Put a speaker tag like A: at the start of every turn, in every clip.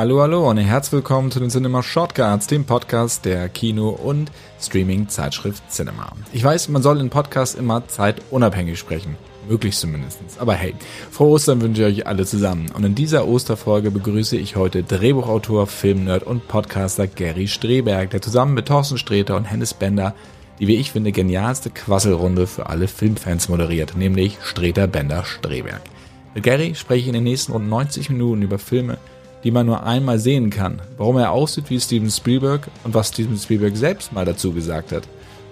A: Hallo, hallo und herzlich willkommen zu den Cinema Shortcuts, dem Podcast der Kino- und Streaming-Zeitschrift Cinema. Ich weiß, man soll in Podcasts immer zeitunabhängig sprechen. Möglichst zumindest. Aber hey, frohe Ostern wünsche ich euch alle zusammen. Und in dieser Osterfolge begrüße ich heute Drehbuchautor, Filmnerd und Podcaster Gary Streberg, der zusammen mit Thorsten Sträter und Hennes Bender die, wie ich finde, genialste Quasselrunde für alle Filmfans moderiert, nämlich Streter Bender Streberg. Mit Gary spreche ich in den nächsten rund 90 Minuten über Filme, die man nur einmal sehen kann, warum er aussieht wie Steven Spielberg und was Steven Spielberg selbst mal dazu gesagt hat.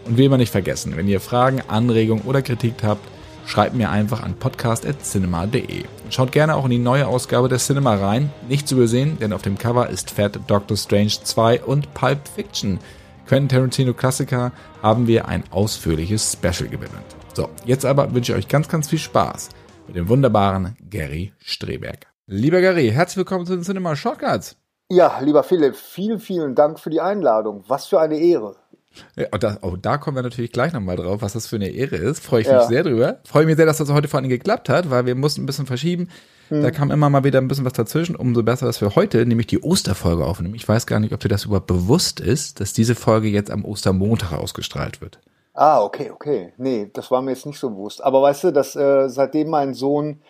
A: Und wie immer nicht vergessen, wenn ihr Fragen, Anregungen oder Kritik habt, schreibt mir einfach an podcast.cinema.de. Schaut gerne auch in die neue Ausgabe der Cinema rein. Nicht zu übersehen, denn auf dem Cover ist Fat Doctor Strange 2 und Pulp Fiction. Quentin Tarantino Klassiker haben wir ein ausführliches Special gewidmet. So, jetzt aber wünsche ich euch ganz, ganz viel Spaß mit dem wunderbaren Gary Streberg. Lieber Gary, herzlich willkommen zu den Cinema Shortcuts.
B: Ja, lieber Philipp, vielen, vielen Dank für die Einladung. Was für eine Ehre.
A: Ja, oh, da, oh, da kommen wir natürlich gleich nochmal drauf, was das für eine Ehre ist. Freue ich mich sehr drüber. Freue mich sehr, dass das heute vor allem geklappt hat, weil wir mussten ein bisschen verschieben. Hm. Da kam immer mal wieder ein bisschen was dazwischen. Umso besser, dass wir heute nämlich die Osterfolge aufnehmen. Ich weiß gar nicht, ob dir das überhaupt bewusst ist, dass diese Folge jetzt am Ostermontag ausgestrahlt wird.
B: Ah, okay, okay. Nee, das war mir jetzt nicht so bewusst. Aber weißt du, dass äh, seitdem mein Sohn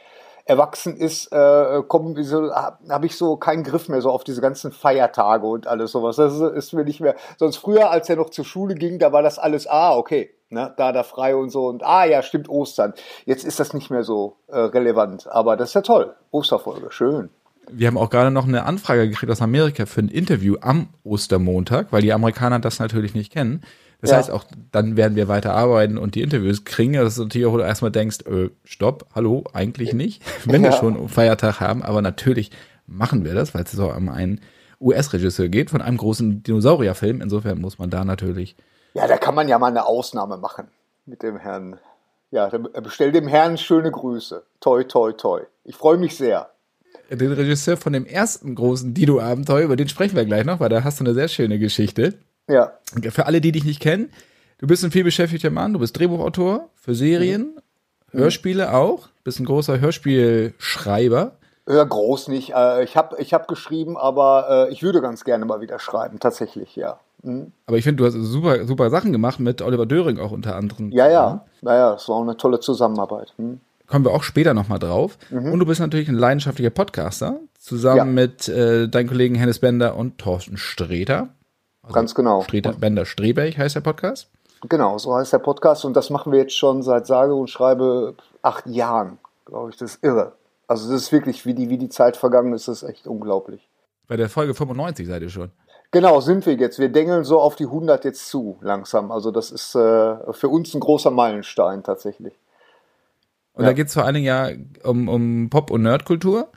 B: erwachsen ist, äh, so, habe ich so keinen Griff mehr so auf diese ganzen Feiertage und alles sowas. Das ist mir nicht mehr. Sonst früher, als er noch zur Schule ging, da war das alles, ah, okay, ne, da, da frei und so und ah, ja, stimmt, Ostern. Jetzt ist das nicht mehr so äh, relevant. Aber das ist ja toll. Osterfolge, schön.
A: Wir haben auch gerade noch eine Anfrage gekriegt aus Amerika für ein Interview am Ostermontag, weil die Amerikaner das natürlich nicht kennen. Das ja. heißt, auch dann werden wir weiter arbeiten und die Interviews kriegen, dass du natürlich auch erstmal denkst, äh, stopp, hallo, eigentlich nicht, wenn ja. wir schon Feiertag haben, aber natürlich machen wir das, weil es so um einen US-Regisseur geht, von einem großen Dinosaurierfilm. Insofern muss man da natürlich.
B: Ja, da kann man ja mal eine Ausnahme machen mit dem Herrn. Ja, bestell dem Herrn schöne Grüße. Toi, toi, toi. Ich freue mich sehr.
A: Den Regisseur von dem ersten großen Dino-Abenteuer, über den sprechen wir gleich noch, weil da hast du eine sehr schöne Geschichte.
B: Ja.
A: Für alle, die dich nicht kennen, du bist ein vielbeschäftigter Mann, du bist Drehbuchautor für Serien, mhm. Hörspiele auch, bist ein großer Hörspielschreiber.
B: Ja, groß nicht. Äh, ich habe ich hab geschrieben, aber äh, ich würde ganz gerne mal wieder schreiben, tatsächlich, ja.
A: Mhm. Aber ich finde, du hast super, super Sachen gemacht mit Oliver Döring auch unter anderem.
B: Ja, ja. Naja, es war auch eine tolle Zusammenarbeit. Mhm.
A: Kommen wir auch später nochmal drauf. Mhm. Und du bist natürlich ein leidenschaftlicher Podcaster, zusammen ja. mit äh, deinen Kollegen Hennes Bender und Thorsten Sträter.
B: Also Ganz genau.
A: Streter, Bender Streberg heißt der Podcast?
B: Genau, so heißt der Podcast und das machen wir jetzt schon seit sage und schreibe acht Jahren, glaube ich. Das ist irre. Also das ist wirklich, wie die, wie die Zeit vergangen ist, das ist echt unglaublich.
A: Bei der Folge 95 seid ihr schon.
B: Genau, sind wir jetzt. Wir dengeln so auf die 100 jetzt zu, langsam. Also das ist äh, für uns ein großer Meilenstein tatsächlich.
A: Und ja. da geht es vor allen Dingen ja um, um Pop- und Nerdkultur.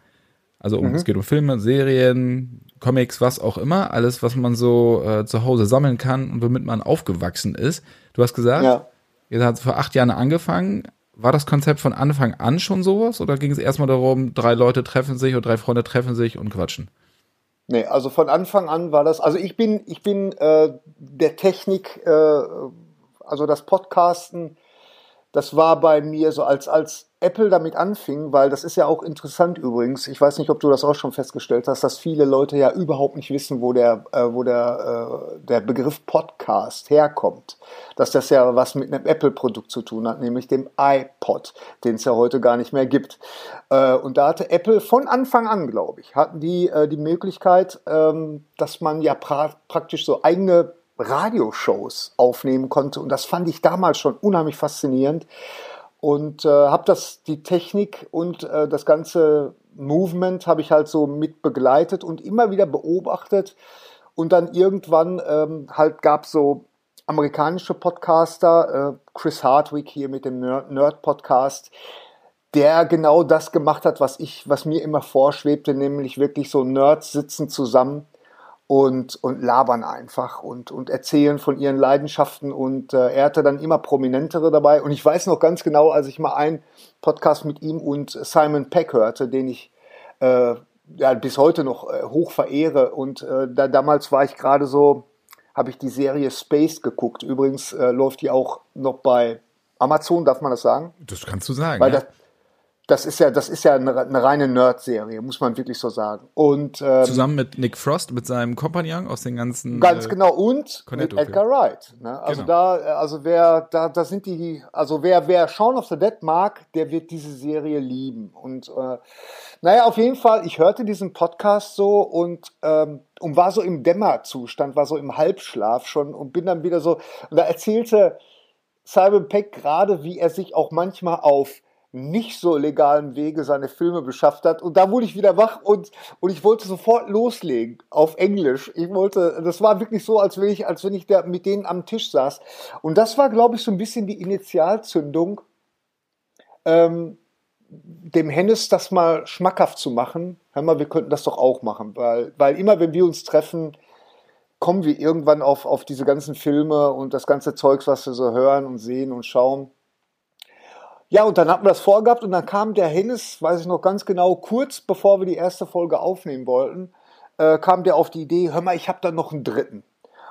A: Also um, mhm. es geht um Filme, Serien, Comics, was auch immer, alles, was man so äh, zu Hause sammeln kann und womit man aufgewachsen ist. Du hast gesagt, ja. ihr habt vor acht Jahren angefangen. War das Konzept von Anfang an schon sowas oder ging es erstmal darum, drei Leute treffen sich oder drei Freunde treffen sich und quatschen?
B: Nee, also von Anfang an war das, also ich bin, ich bin äh, der Technik, äh, also das Podcasten das war bei mir so, als, als Apple damit anfing, weil das ist ja auch interessant übrigens. Ich weiß nicht, ob du das auch schon festgestellt hast, dass viele Leute ja überhaupt nicht wissen, wo der, äh, wo der, äh, der Begriff Podcast herkommt. Dass das ja was mit einem Apple-Produkt zu tun hat, nämlich dem iPod, den es ja heute gar nicht mehr gibt. Äh, und da hatte Apple von Anfang an, glaube ich, hatten die äh, die Möglichkeit, ähm, dass man ja pra praktisch so eigene Radioshows aufnehmen konnte. Und das fand ich damals schon unheimlich faszinierend. Und äh, habe das, die Technik und äh, das ganze Movement habe ich halt so mit begleitet und immer wieder beobachtet. Und dann irgendwann ähm, halt gab es so amerikanische Podcaster, äh, Chris Hardwick hier mit dem Nerd-Podcast, der genau das gemacht hat, was ich, was mir immer vorschwebte, nämlich wirklich so Nerds sitzen zusammen und, und labern einfach und, und erzählen von ihren Leidenschaften. Und äh, er hatte dann immer prominentere dabei. Und ich weiß noch ganz genau, als ich mal einen Podcast mit ihm und Simon Peck hörte, den ich äh, ja, bis heute noch äh, hoch verehre. Und äh, da, damals war ich gerade so, habe ich die Serie Space geguckt. Übrigens äh, läuft die auch noch bei Amazon, darf man das sagen?
A: Das kannst du sagen.
B: Weil ja. das, das ist ja, das ist ja eine, eine reine Nerd-Serie, muss man wirklich so sagen. Und ähm,
A: zusammen mit Nick Frost, mit seinem Kompagnon aus den ganzen
B: ganz äh, genau und mit Edgar Wright. Ne? Also genau. da, also wer, da, da sind die, also wer, wer Shaun of the Dead mag, der wird diese Serie lieben. Und äh, naja, auf jeden Fall, ich hörte diesen Podcast so und ähm, und war so im Dämmerzustand, war so im Halbschlaf schon und bin dann wieder so und da erzählte Simon Peck gerade, wie er sich auch manchmal auf nicht so legalen Wege seine Filme beschafft hat. Und da wurde ich wieder wach und, und ich wollte sofort loslegen auf Englisch. Ich wollte, das war wirklich so, als wenn ich, als wenn ich da mit denen am Tisch saß. Und das war, glaube ich, so ein bisschen die Initialzündung, ähm, dem Hennes das mal schmackhaft zu machen. Hör mal, wir könnten das doch auch machen, weil, weil immer, wenn wir uns treffen, kommen wir irgendwann auf, auf diese ganzen Filme und das ganze Zeugs, was wir so hören und sehen und schauen. Ja, und dann hatten wir das vorgehabt und dann kam der Hennes, weiß ich noch ganz genau, kurz bevor wir die erste Folge aufnehmen wollten, äh, kam der auf die Idee, hör mal, ich habe da noch einen dritten.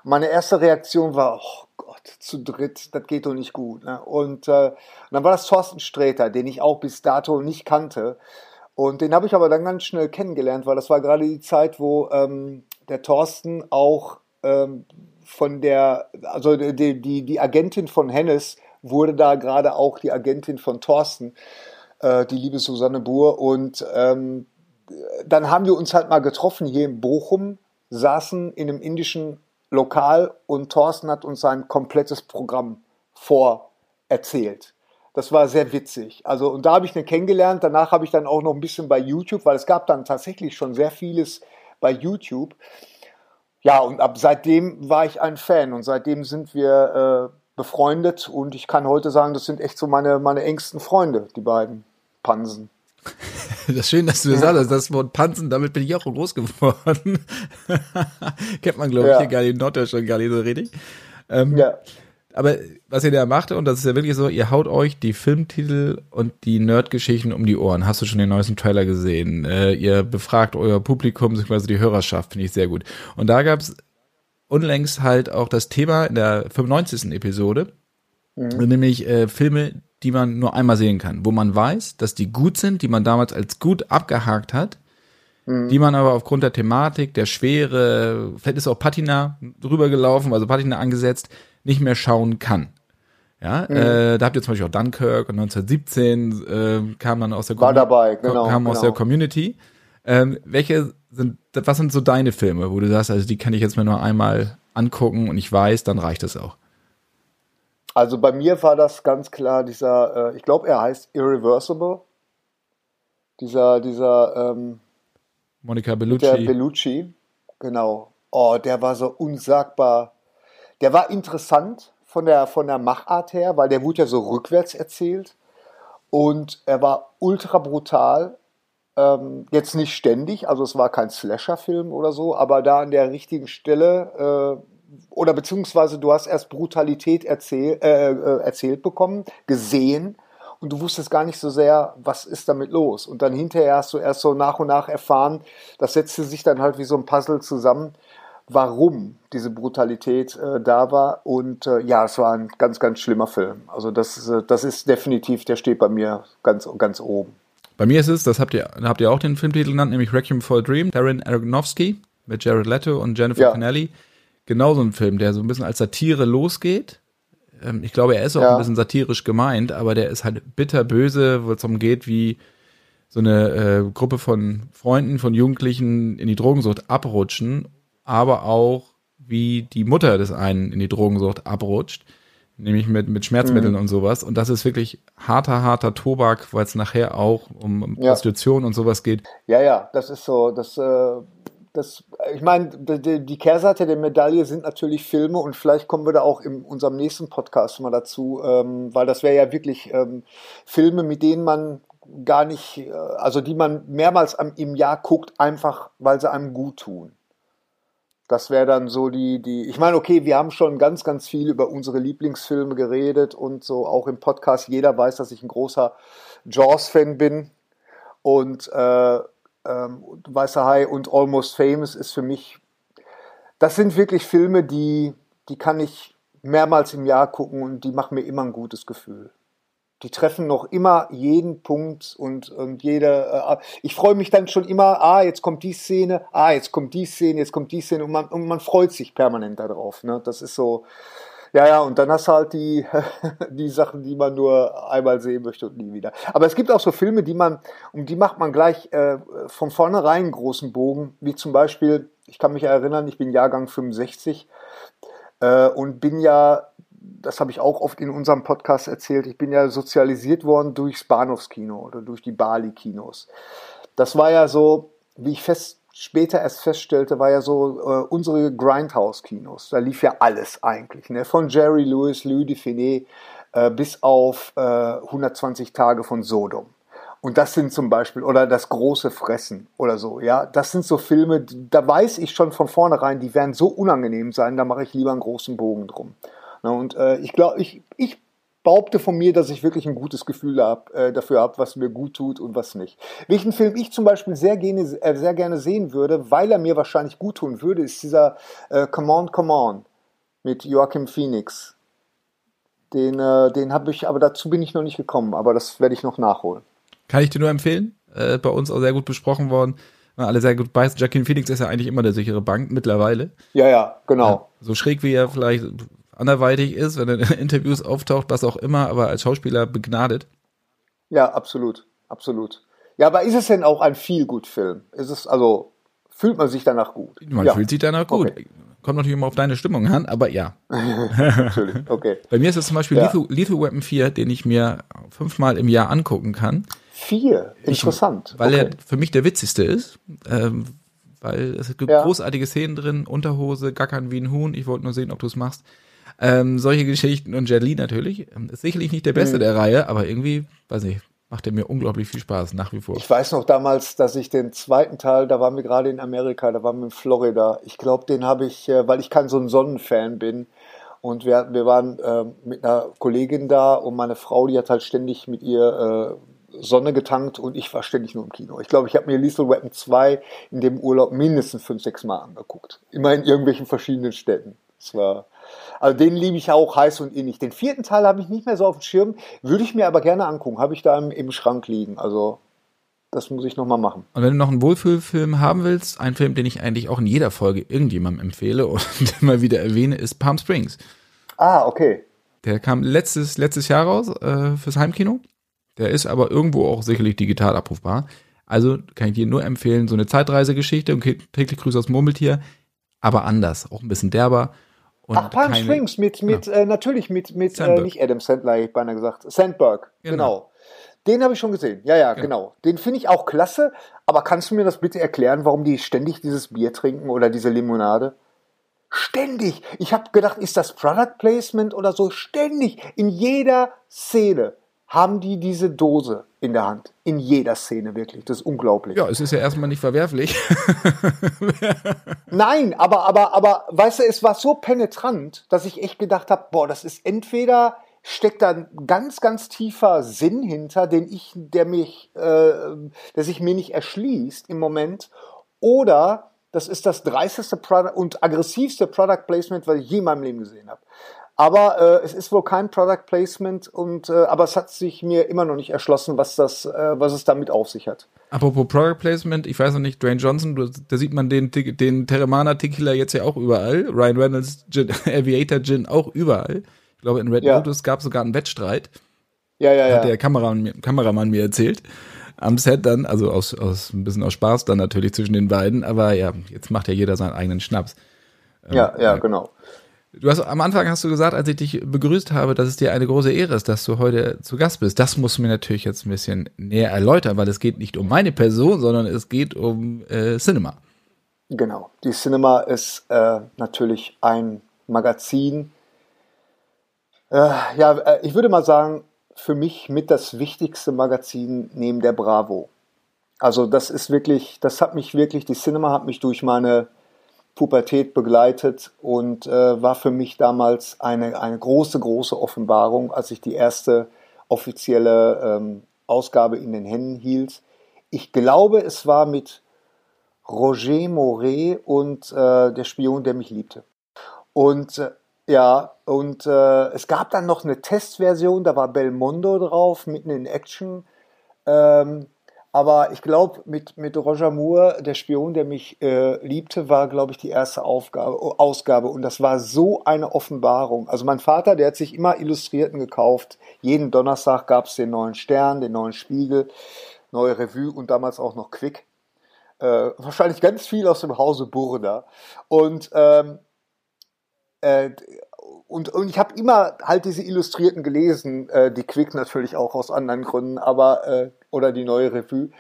B: Meine erste Reaktion war, oh Gott, zu dritt, das geht doch nicht gut. Ne? Und, äh, und dann war das Thorsten Sträter, den ich auch bis dato nicht kannte. Und den habe ich aber dann ganz schnell kennengelernt, weil das war gerade die Zeit, wo ähm, der Thorsten auch ähm, von der, also die, die, die Agentin von Hennes wurde da gerade auch die Agentin von Thorsten, äh, die liebe Susanne Buhr. Und ähm, dann haben wir uns halt mal getroffen hier in Bochum, saßen in einem indischen Lokal und Thorsten hat uns sein komplettes Programm vorerzählt. Das war sehr witzig. Also, und da habe ich ihn kennengelernt. Danach habe ich dann auch noch ein bisschen bei YouTube, weil es gab dann tatsächlich schon sehr vieles bei YouTube. Ja, und ab seitdem war ich ein Fan und seitdem sind wir äh, befreundet und ich kann heute sagen, das sind echt so meine, meine engsten Freunde, die beiden Pansen.
A: Das ist schön, dass du das sagst, das Wort Pansen, damit bin ich auch groß geworden. Kennt man, glaube ich, ja. hier gar nicht in Norddeutschland gar nicht so richtig. Ähm, ja. Aber was ihr da macht, und das ist ja wirklich so, ihr haut euch die Filmtitel und die Nerdgeschichten um die Ohren. Hast du schon den neuesten Trailer gesehen? Äh, ihr befragt euer Publikum, beziehungsweise die Hörerschaft, finde ich sehr gut. Und da gab es unlängst halt auch das Thema in der 95. Episode, mhm. nämlich äh, Filme, die man nur einmal sehen kann, wo man weiß, dass die gut sind, die man damals als gut abgehakt hat, mhm. die man aber aufgrund der Thematik, der Schwere, vielleicht ist auch Patina drüber gelaufen, also Patina angesetzt, nicht mehr schauen kann. Ja, mhm. äh, da habt ihr zum Beispiel auch Dunkirk und 1917 äh, kam dann aus der,
B: War dabei, genau,
A: kam genau. aus der Community. Ähm, welche sind, was sind so deine Filme, wo du sagst, also die kann ich jetzt mir nur einmal angucken und ich weiß, dann reicht es auch?
B: Also bei mir war das ganz klar dieser, äh, ich glaube, er heißt Irreversible. Dieser, dieser, ähm,
A: Monica Bellucci.
B: Der Bellucci, genau. Oh, der war so unsagbar. Der war interessant von der, von der Machart her, weil der wurde ja so rückwärts erzählt. Und er war ultra brutal ähm, jetzt nicht ständig, also es war kein Slasher-Film oder so, aber da an der richtigen Stelle äh, oder beziehungsweise du hast erst Brutalität erzähl, äh, äh, erzählt bekommen, gesehen und du wusstest gar nicht so sehr, was ist damit los. Und dann hinterher hast du erst so nach und nach erfahren, das setzte sich dann halt wie so ein Puzzle zusammen, warum diese Brutalität äh, da war. Und äh, ja, es war ein ganz, ganz schlimmer Film. Also das, äh, das ist definitiv, der steht bei mir ganz, ganz oben.
A: Bei mir ist es, das habt ihr, habt ihr auch den Filmtitel genannt, nämlich Requiem for a Dream, Darren Aronofsky mit Jared Leto und Jennifer ja. Connelly. Genau so ein Film, der so ein bisschen als Satire losgeht. Ähm, ich glaube, er ist auch ja. ein bisschen satirisch gemeint, aber der ist halt bitterböse, wo es darum geht, wie so eine äh, Gruppe von Freunden, von Jugendlichen in die Drogensucht abrutschen, aber auch wie die Mutter des einen in die Drogensucht abrutscht nämlich mit, mit Schmerzmitteln mhm. und sowas. Und das ist wirklich harter, harter Tobak, weil es nachher auch um ja. Prostitution und sowas geht.
B: Ja, ja, das ist so, das, äh, das, ich meine, die, die Kehrseite der Medaille sind natürlich Filme und vielleicht kommen wir da auch in unserem nächsten Podcast mal dazu, ähm, weil das wäre ja wirklich ähm, Filme, mit denen man gar nicht, äh, also die man mehrmals im Jahr guckt, einfach weil sie einem gut tun. Das wäre dann so die, die, ich meine, okay, wir haben schon ganz, ganz viel über unsere Lieblingsfilme geredet und so auch im Podcast. Jeder weiß, dass ich ein großer Jaws-Fan bin und äh, ähm, Weißer Hai und Almost Famous ist für mich, das sind wirklich Filme, die, die kann ich mehrmals im Jahr gucken und die machen mir immer ein gutes Gefühl. Die treffen noch immer jeden Punkt und, und jede. Äh, ich freue mich dann schon immer, ah, jetzt kommt die Szene, ah, jetzt kommt die Szene, jetzt kommt die Szene und man, und man freut sich permanent darauf. Ne? Das ist so. Ja, ja, und dann hast du halt die, die Sachen, die man nur einmal sehen möchte und nie wieder. Aber es gibt auch so Filme, die man, um die macht man gleich äh, von vornherein einen großen Bogen, wie zum Beispiel, ich kann mich erinnern, ich bin Jahrgang 65 äh, und bin ja das habe ich auch oft in unserem Podcast erzählt, ich bin ja sozialisiert worden durchs Bahnhofskino oder durch die Bali-Kinos. Das war ja so, wie ich fest, später erst feststellte, war ja so äh, unsere Grindhouse-Kinos. Da lief ja alles eigentlich, ne? von Jerry Lewis, Louis Dufiné äh, bis auf äh, 120 Tage von Sodom. Und das sind zum Beispiel, oder das große Fressen oder so, ja, das sind so Filme, da weiß ich schon von vornherein, die werden so unangenehm sein, da mache ich lieber einen großen Bogen drum. Na, und äh, ich glaube, ich, ich behaupte von mir, dass ich wirklich ein gutes Gefühl hab, äh, dafür habe, was mir gut tut und was nicht. Welchen Film ich zum Beispiel sehr gerne, äh, sehr gerne sehen würde, weil er mir wahrscheinlich gut tun würde, ist dieser äh, Come On, Come On mit Joachim Phoenix. Den, äh, den habe ich, aber dazu bin ich noch nicht gekommen, aber das werde ich noch nachholen.
A: Kann ich dir nur empfehlen. Äh, bei uns auch sehr gut besprochen worden. Alle sehr gut beißen. Joaquin Phoenix ist ja eigentlich immer der sichere Bank mittlerweile.
B: Ja, ja, genau.
A: So schräg wie er vielleicht anderweitig ist, wenn er in Interviews auftaucht, was auch immer, aber als Schauspieler begnadet.
B: Ja, absolut, absolut. Ja, aber ist es denn auch ein Feel-Good-Film? Ist es, also, fühlt man sich danach gut?
A: Man
B: ja.
A: fühlt sich danach gut. Okay. Kommt natürlich immer auf deine Stimmung an, aber ja.
B: Okay.
A: Bei mir ist es zum Beispiel ja. Lethal, Lethal Weapon 4, den ich mir fünfmal im Jahr angucken kann.
B: Vier? Interessant.
A: Ich, weil okay. er für mich der witzigste ist. Ähm, weil es gibt ja. großartige Szenen drin, Unterhose, gackern wie ein Huhn. Ich wollte nur sehen, ob du es machst. Ähm, solche Geschichten und Jet Li natürlich. Ähm, ist sicherlich nicht der beste mhm. der Reihe, aber irgendwie, weiß nicht, macht er mir unglaublich viel Spaß, nach wie vor.
B: Ich weiß noch damals, dass ich den zweiten Teil, da waren wir gerade in Amerika, da waren wir in Florida. Ich glaube, den habe ich, äh, weil ich kein so ein Sonnenfan bin. Und wir, wir waren äh, mit einer Kollegin da und meine Frau, die hat halt ständig mit ihr äh, Sonne getankt und ich war ständig nur im Kino. Ich glaube, ich habe mir Lethal Weapon 2 in dem Urlaub mindestens fünf, sechs Mal angeguckt. Immer in irgendwelchen verschiedenen Städten. Es war, also den liebe ich auch heiß und innig. Den vierten Teil habe ich nicht mehr so auf dem Schirm, würde ich mir aber gerne angucken. Habe ich da im, im Schrank liegen. Also das muss ich nochmal machen.
A: Und wenn du noch einen Wohlfühlfilm haben willst, ein Film, den ich eigentlich auch in jeder Folge irgendjemandem empfehle und immer wieder erwähne, ist Palm Springs.
B: Ah, okay.
A: Der kam letztes, letztes Jahr raus äh, fürs Heimkino. Der ist aber irgendwo auch sicherlich digital abrufbar. Also kann ich dir nur empfehlen, so eine Zeitreisegeschichte und täglich Grüße aus Murmeltier, aber anders, auch ein bisschen derber
B: Ach, Palm keine, Springs mit, mit ja. äh, natürlich mit, mit äh, nicht Adam Sandler, ich beinahe gesagt, Sandberg, genau. genau. Den habe ich schon gesehen. Ja, ja, genau. genau. Den finde ich auch klasse. Aber kannst du mir das bitte erklären, warum die ständig dieses Bier trinken oder diese Limonade? Ständig. Ich habe gedacht, ist das Product Placement oder so? Ständig. In jeder Szene haben die diese Dose in der Hand. In jeder Szene wirklich. Das ist unglaublich.
A: Ja, es ist ja erstmal nicht verwerflich.
B: Nein, aber, aber, aber, weißt du, es war so penetrant, dass ich echt gedacht habe, boah, das ist entweder steckt da ein ganz, ganz tiefer Sinn hinter, den ich, der mich, äh, der sich mir nicht erschließt im Moment, oder das ist das dreisteste Product und aggressivste Product Placement, was ich je in meinem Leben gesehen habe. Aber äh, es ist wohl kein Product Placement und äh, aber es hat sich mir immer noch nicht erschlossen, was das, äh, was es damit auf sich hat.
A: Apropos Product Placement, ich weiß noch nicht, Dwayne Johnson, du, da sieht man den, den Terramana Tequila jetzt ja auch überall. Ryan Reynolds Gin, Aviator Gin auch überall. Ich glaube, in Red ja. Lotus gab es sogar einen Wettstreit.
B: Ja, ja, ja.
A: Hat der Kameramann, Kameramann mir erzählt. Am Set dann, also aus, aus ein bisschen aus Spaß dann natürlich zwischen den beiden, aber ja, jetzt macht ja jeder seinen eigenen Schnaps.
B: Ja, ähm, ja, genau.
A: Du hast am Anfang hast du gesagt, als ich dich begrüßt habe, dass es dir eine große Ehre ist, dass du heute zu Gast bist. Das musst du mir natürlich jetzt ein bisschen näher erläutern, weil es geht nicht um meine Person, sondern es geht um äh, Cinema.
B: Genau. Die Cinema ist äh, natürlich ein Magazin. Äh, ja, äh, ich würde mal sagen, für mich mit das wichtigste Magazin neben der Bravo. Also das ist wirklich, das hat mich wirklich, die Cinema hat mich durch meine Pubertät begleitet und äh, war für mich damals eine, eine große, große Offenbarung, als ich die erste offizielle ähm, Ausgabe in den Händen hielt. Ich glaube, es war mit Roger Moret und äh, der Spion, der mich liebte. Und äh, Ja, und äh, es gab dann noch eine Testversion, da war Belmondo drauf, mitten in Action. Ähm, aber ich glaube, mit, mit Roger Moore, der Spion, der mich äh, liebte, war, glaube ich, die erste Aufgabe, Ausgabe. Und das war so eine Offenbarung. Also mein Vater, der hat sich immer Illustrierten gekauft. Jeden Donnerstag gab es den neuen Stern, den neuen Spiegel, neue Revue und damals auch noch Quick. Äh, wahrscheinlich ganz viel aus dem Hause Burda. Und ähm, äh, und, und ich habe immer halt diese Illustrierten gelesen, äh, die Quick natürlich auch aus anderen Gründen, aber äh, oder die neue Revue.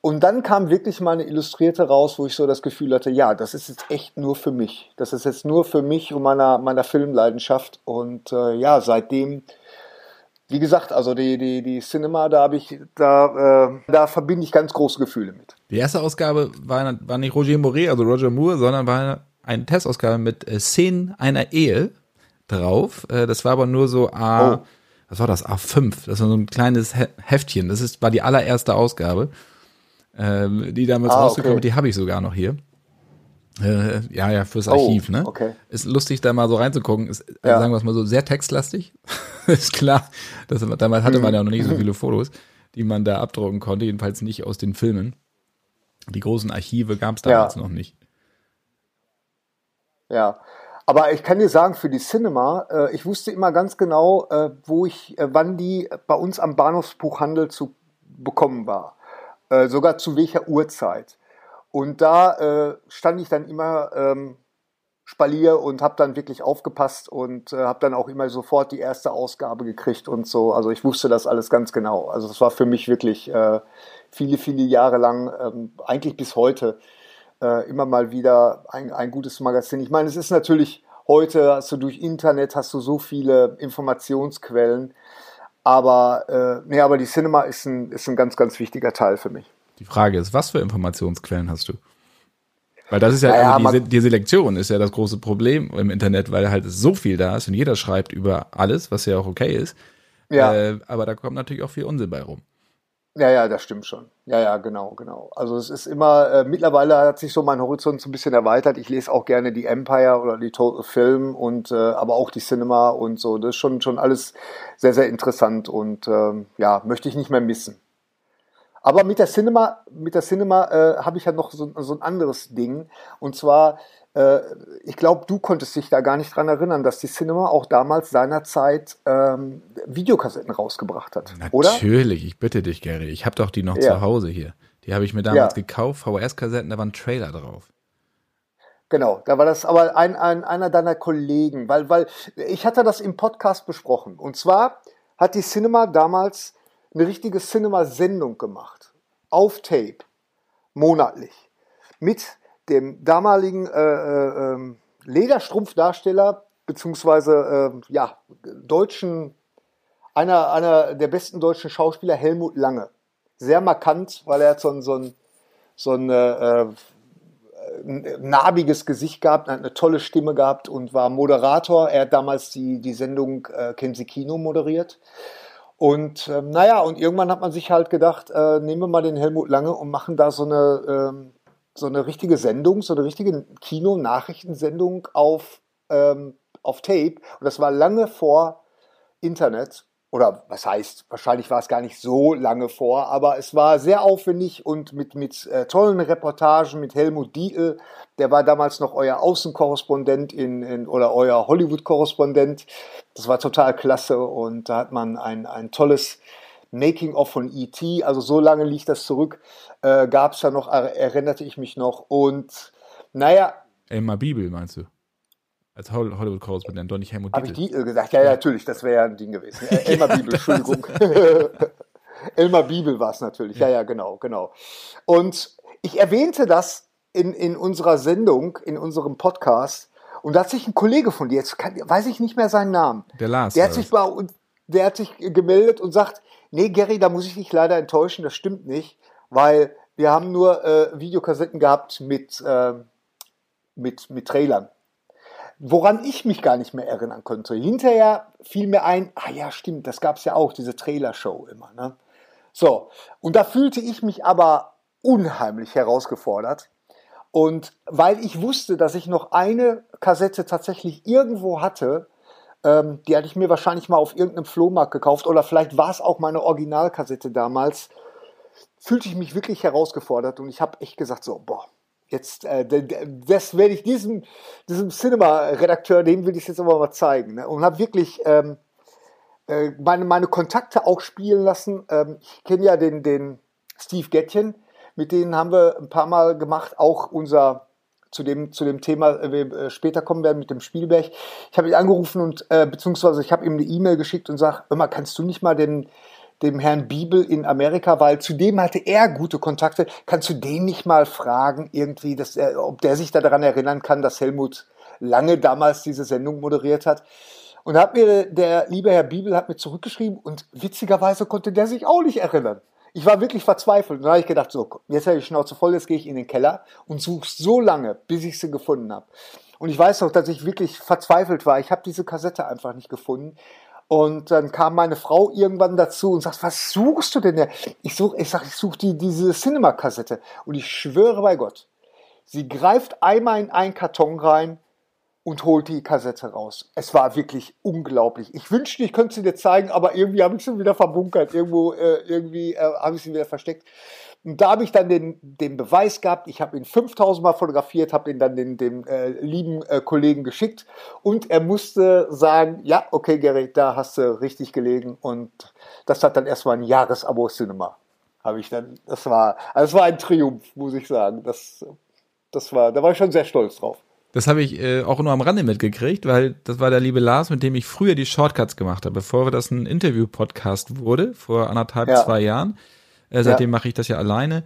B: Und dann kam wirklich mal eine Illustrierte raus, wo ich so das Gefühl hatte, ja, das ist jetzt echt nur für mich. Das ist jetzt nur für mich und meiner, meiner Filmleidenschaft. Und äh, ja, seitdem, wie gesagt, also die, die, die Cinema, da habe ich, da, äh, da verbinde ich ganz große Gefühle mit.
A: Die erste Ausgabe war, war nicht Roger Moret, also Roger Moore, sondern war eine Testausgabe mit äh, Szenen einer Ehe drauf. Äh, das war aber nur so A, oh. was war das? A5. Das war so ein kleines Heftchen. Das ist, war die allererste Ausgabe, ähm, die damals ah, rausgekommen okay. Die habe ich sogar noch hier. Äh, ja, ja, fürs oh, Archiv, oh, ne?
B: Okay.
A: Ist lustig, da mal so reinzugucken. Ist, äh, ja. sagen wir es mal so, sehr textlastig. ist klar. Das, damals hatte man ja noch nicht so viele Fotos, die man da abdrucken konnte, jedenfalls nicht aus den Filmen. Die großen Archive gab es damals ja. noch nicht.
B: Ja, aber ich kann dir sagen, für die Cinema, äh, ich wusste immer ganz genau, äh, wo ich, äh, wann die bei uns am Bahnhofsbuchhandel zu bekommen war. Sogar zu welcher Uhrzeit. Und da stand ich dann immer ähm, Spalier und habe dann wirklich aufgepasst und habe dann auch immer sofort die erste Ausgabe gekriegt und so. Also ich wusste das alles ganz genau. Also das war für mich wirklich viele, viele Jahre lang, ähm, eigentlich bis heute, äh, immer mal wieder ein, ein gutes Magazin. Ich meine, es ist natürlich heute, hast du durch Internet, hast du so viele Informationsquellen, aber, äh, nee, aber die Cinema ist ein, ist ein ganz, ganz wichtiger Teil für mich.
A: Die Frage ist, was für Informationsquellen hast du? Weil das ist ja, naja, also die, die, Selektion ist ja das große Problem im Internet, weil halt so viel da ist und jeder schreibt über alles, was ja auch okay ist. Ja. Äh, aber da kommt natürlich auch viel Unsinn bei rum.
B: Ja, ja, das stimmt schon. Ja, ja, genau, genau. Also es ist immer, äh, mittlerweile hat sich so mein Horizont so ein bisschen erweitert. Ich lese auch gerne die Empire oder die Total Film und äh, aber auch die Cinema und so. Das ist schon, schon alles sehr, sehr interessant und ähm, ja, möchte ich nicht mehr missen. Aber mit der Cinema, mit der Cinema äh, habe ich ja noch so, so ein anderes Ding. Und zwar äh, ich glaube, du konntest dich da gar nicht dran erinnern, dass die Cinema auch damals seinerzeit ähm, Videokassetten rausgebracht hat,
A: Natürlich,
B: oder?
A: Natürlich, ich bitte dich, Gary. Ich habe doch die noch ja. zu Hause hier. Die habe ich mir damals ja. gekauft, VHS-Kassetten, da war ein Trailer drauf.
B: Genau, da war das aber ein, ein, einer deiner Kollegen, weil, weil ich hatte das im Podcast besprochen. Und zwar hat die Cinema damals eine richtige Cinema-Sendung gemacht. Auf Tape. Monatlich. Mit dem damaligen äh, äh, ähm, Lederstrumpfdarsteller, beziehungsweise äh, ja, deutschen, einer, einer der besten deutschen Schauspieler, Helmut Lange. Sehr markant, weil er hat so ein, so ein, so ein äh, narbiges Gesicht gehabt, hat eine tolle Stimme gehabt und war Moderator. Er hat damals die, die Sendung äh, Kennen Kino moderiert. Und ähm, naja, und irgendwann hat man sich halt gedacht, äh, nehmen wir mal den Helmut Lange und machen da so eine ähm, so eine richtige Sendung, so eine richtige Kino-Nachrichtensendung auf, ähm, auf Tape. Und das war lange vor Internet. Oder was heißt, wahrscheinlich war es gar nicht so lange vor, aber es war sehr aufwendig und mit, mit äh, tollen Reportagen mit Helmut Dietl, der war damals noch euer Außenkorrespondent in, in, oder euer Hollywood-Korrespondent. Das war total klasse und da hat man ein, ein tolles Making-of von E.T., also so lange liegt das zurück, äh, gab es da noch, erinnerte ich mich noch. Und naja.
A: Elmar Bibel meinst du? Als Hollywood-Korrespondent, doch nicht Helmut
B: Habe ich die gesagt? Ja, ja, natürlich, das wäre ja ein Ding gewesen. Elmar Bibel, Entschuldigung. Elmar Bibel war es natürlich, ja, ja, genau, genau. Und ich erwähnte das in, in unserer Sendung, in unserem Podcast, und da hat sich ein Kollege von dir, jetzt kann, weiß ich nicht mehr seinen Namen.
A: Der Lars.
B: Der hat sich bei uns, der hat sich gemeldet und sagt, nee, Gary, da muss ich dich leider enttäuschen, das stimmt nicht, weil wir haben nur äh, Videokassetten gehabt mit, äh, mit, mit Trailern. Woran ich mich gar nicht mehr erinnern konnte. Hinterher fiel mir ein, ah ja, stimmt, das gab es ja auch, diese Trailer-Show immer. Ne? So, und da fühlte ich mich aber unheimlich herausgefordert. Und weil ich wusste, dass ich noch eine Kassette tatsächlich irgendwo hatte, ähm, die hatte ich mir wahrscheinlich mal auf irgendeinem Flohmarkt gekauft oder vielleicht war es auch meine Originalkassette damals, fühlte ich mich wirklich herausgefordert und ich habe echt gesagt so, boah, jetzt, äh, das werde ich diesem, diesem Cinema-Redakteur, dem will ich jetzt aber mal zeigen. Ne? Und habe wirklich ähm, äh, meine, meine Kontakte auch spielen lassen. Ähm, ich kenne ja den, den Steve Gettchen, mit denen haben wir ein paar Mal gemacht, auch unser zu dem, zu dem Thema äh, äh, später kommen werden mit dem Spielberg. Ich habe ihn angerufen und äh, beziehungsweise ich habe ihm eine E-Mail geschickt und sage, immer kannst du nicht mal den dem Herrn Bibel in Amerika, weil zu dem hatte er gute Kontakte. Kannst du den nicht mal fragen, irgendwie, dass er, ob der sich daran erinnern kann, dass Helmut Lange damals diese Sendung moderiert hat? Und hat mir der liebe Herr Bibel hat mir zurückgeschrieben und witzigerweise konnte der sich auch nicht erinnern. Ich war wirklich verzweifelt. Und dann habe ich gedacht, so, jetzt habe ich Schnauze voll, jetzt gehe ich in den Keller und suche so lange, bis ich sie gefunden habe. Und ich weiß noch, dass ich wirklich verzweifelt war. Ich habe diese Kassette einfach nicht gefunden. Und dann kam meine Frau irgendwann dazu und sagt, was suchst du denn? Da? Ich suche, ich sag, ich suche die, diese Cinema-Kassette. Und ich schwöre bei Gott, sie greift einmal in einen Karton rein und holt die Kassette raus. Es war wirklich unglaublich. Ich wünschte, ich könnte sie dir zeigen, aber irgendwie habe ich sie wieder verbunkert. Irgendwo, äh, irgendwie äh, habe ich sie wieder versteckt. Und da habe ich dann den, den Beweis gehabt. Ich habe ihn 5000 Mal fotografiert, habe ihn dann den, dem äh, lieben äh, Kollegen geschickt. Und er musste sagen, ja, okay, Gary, da hast du richtig gelegen. Und das hat dann erstmal ein Jahresabo Cinema. Habe ich dann, das war, also es war ein Triumph, muss ich sagen. Das, das war, da war ich schon sehr stolz drauf.
A: Das habe ich äh, auch nur am Rande mitgekriegt, weil das war der liebe Lars, mit dem ich früher die Shortcuts gemacht habe, bevor das ein Interview-Podcast wurde, vor anderthalb, ja. zwei Jahren. Äh, seitdem ja. mache ich das ja alleine.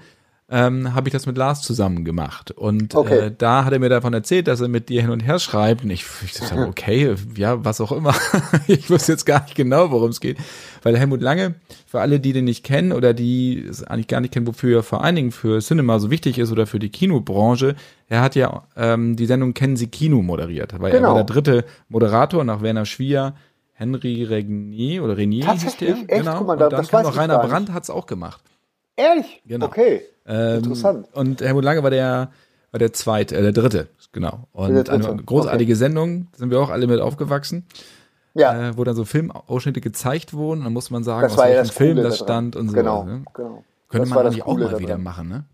A: Ähm, habe ich das mit Lars zusammen gemacht. Und okay. äh, da hat er mir davon erzählt, dass er mit dir hin und her schreibt. Und ich, ich sage, okay, ja, was auch immer. ich wusste jetzt gar nicht genau, worum es geht. Weil Helmut Lange, für alle, die den nicht kennen oder die es eigentlich gar nicht kennen, wofür er vor allen Dingen für Cinema so wichtig ist oder für die Kinobranche, er hat ja ähm, die Sendung Kennen Sie Kino moderiert. Weil genau. er war der dritte Moderator nach Werner Schwier. Henry Regnier oder Renier hieß der.
B: Echt? Genau. Guck mal, da, und
A: dann das kam noch Rainer Brandt hat's auch gemacht.
B: Ehrlich? Genau. Okay.
A: Ähm, Interessant. Und Helmut Lange war der, war der zweite, äh, der dritte, genau. Und dritte. eine großartige okay. Sendung, sind wir auch alle mit aufgewachsen. Ja. Äh, wo dann so Filmausschnitte gezeigt wurden, dann muss man sagen,
B: das aus welchem ja das
A: Film das stand und so.
B: Genau, ne? genau.
A: Könnte man eigentlich auch mal daran. wieder machen, ne?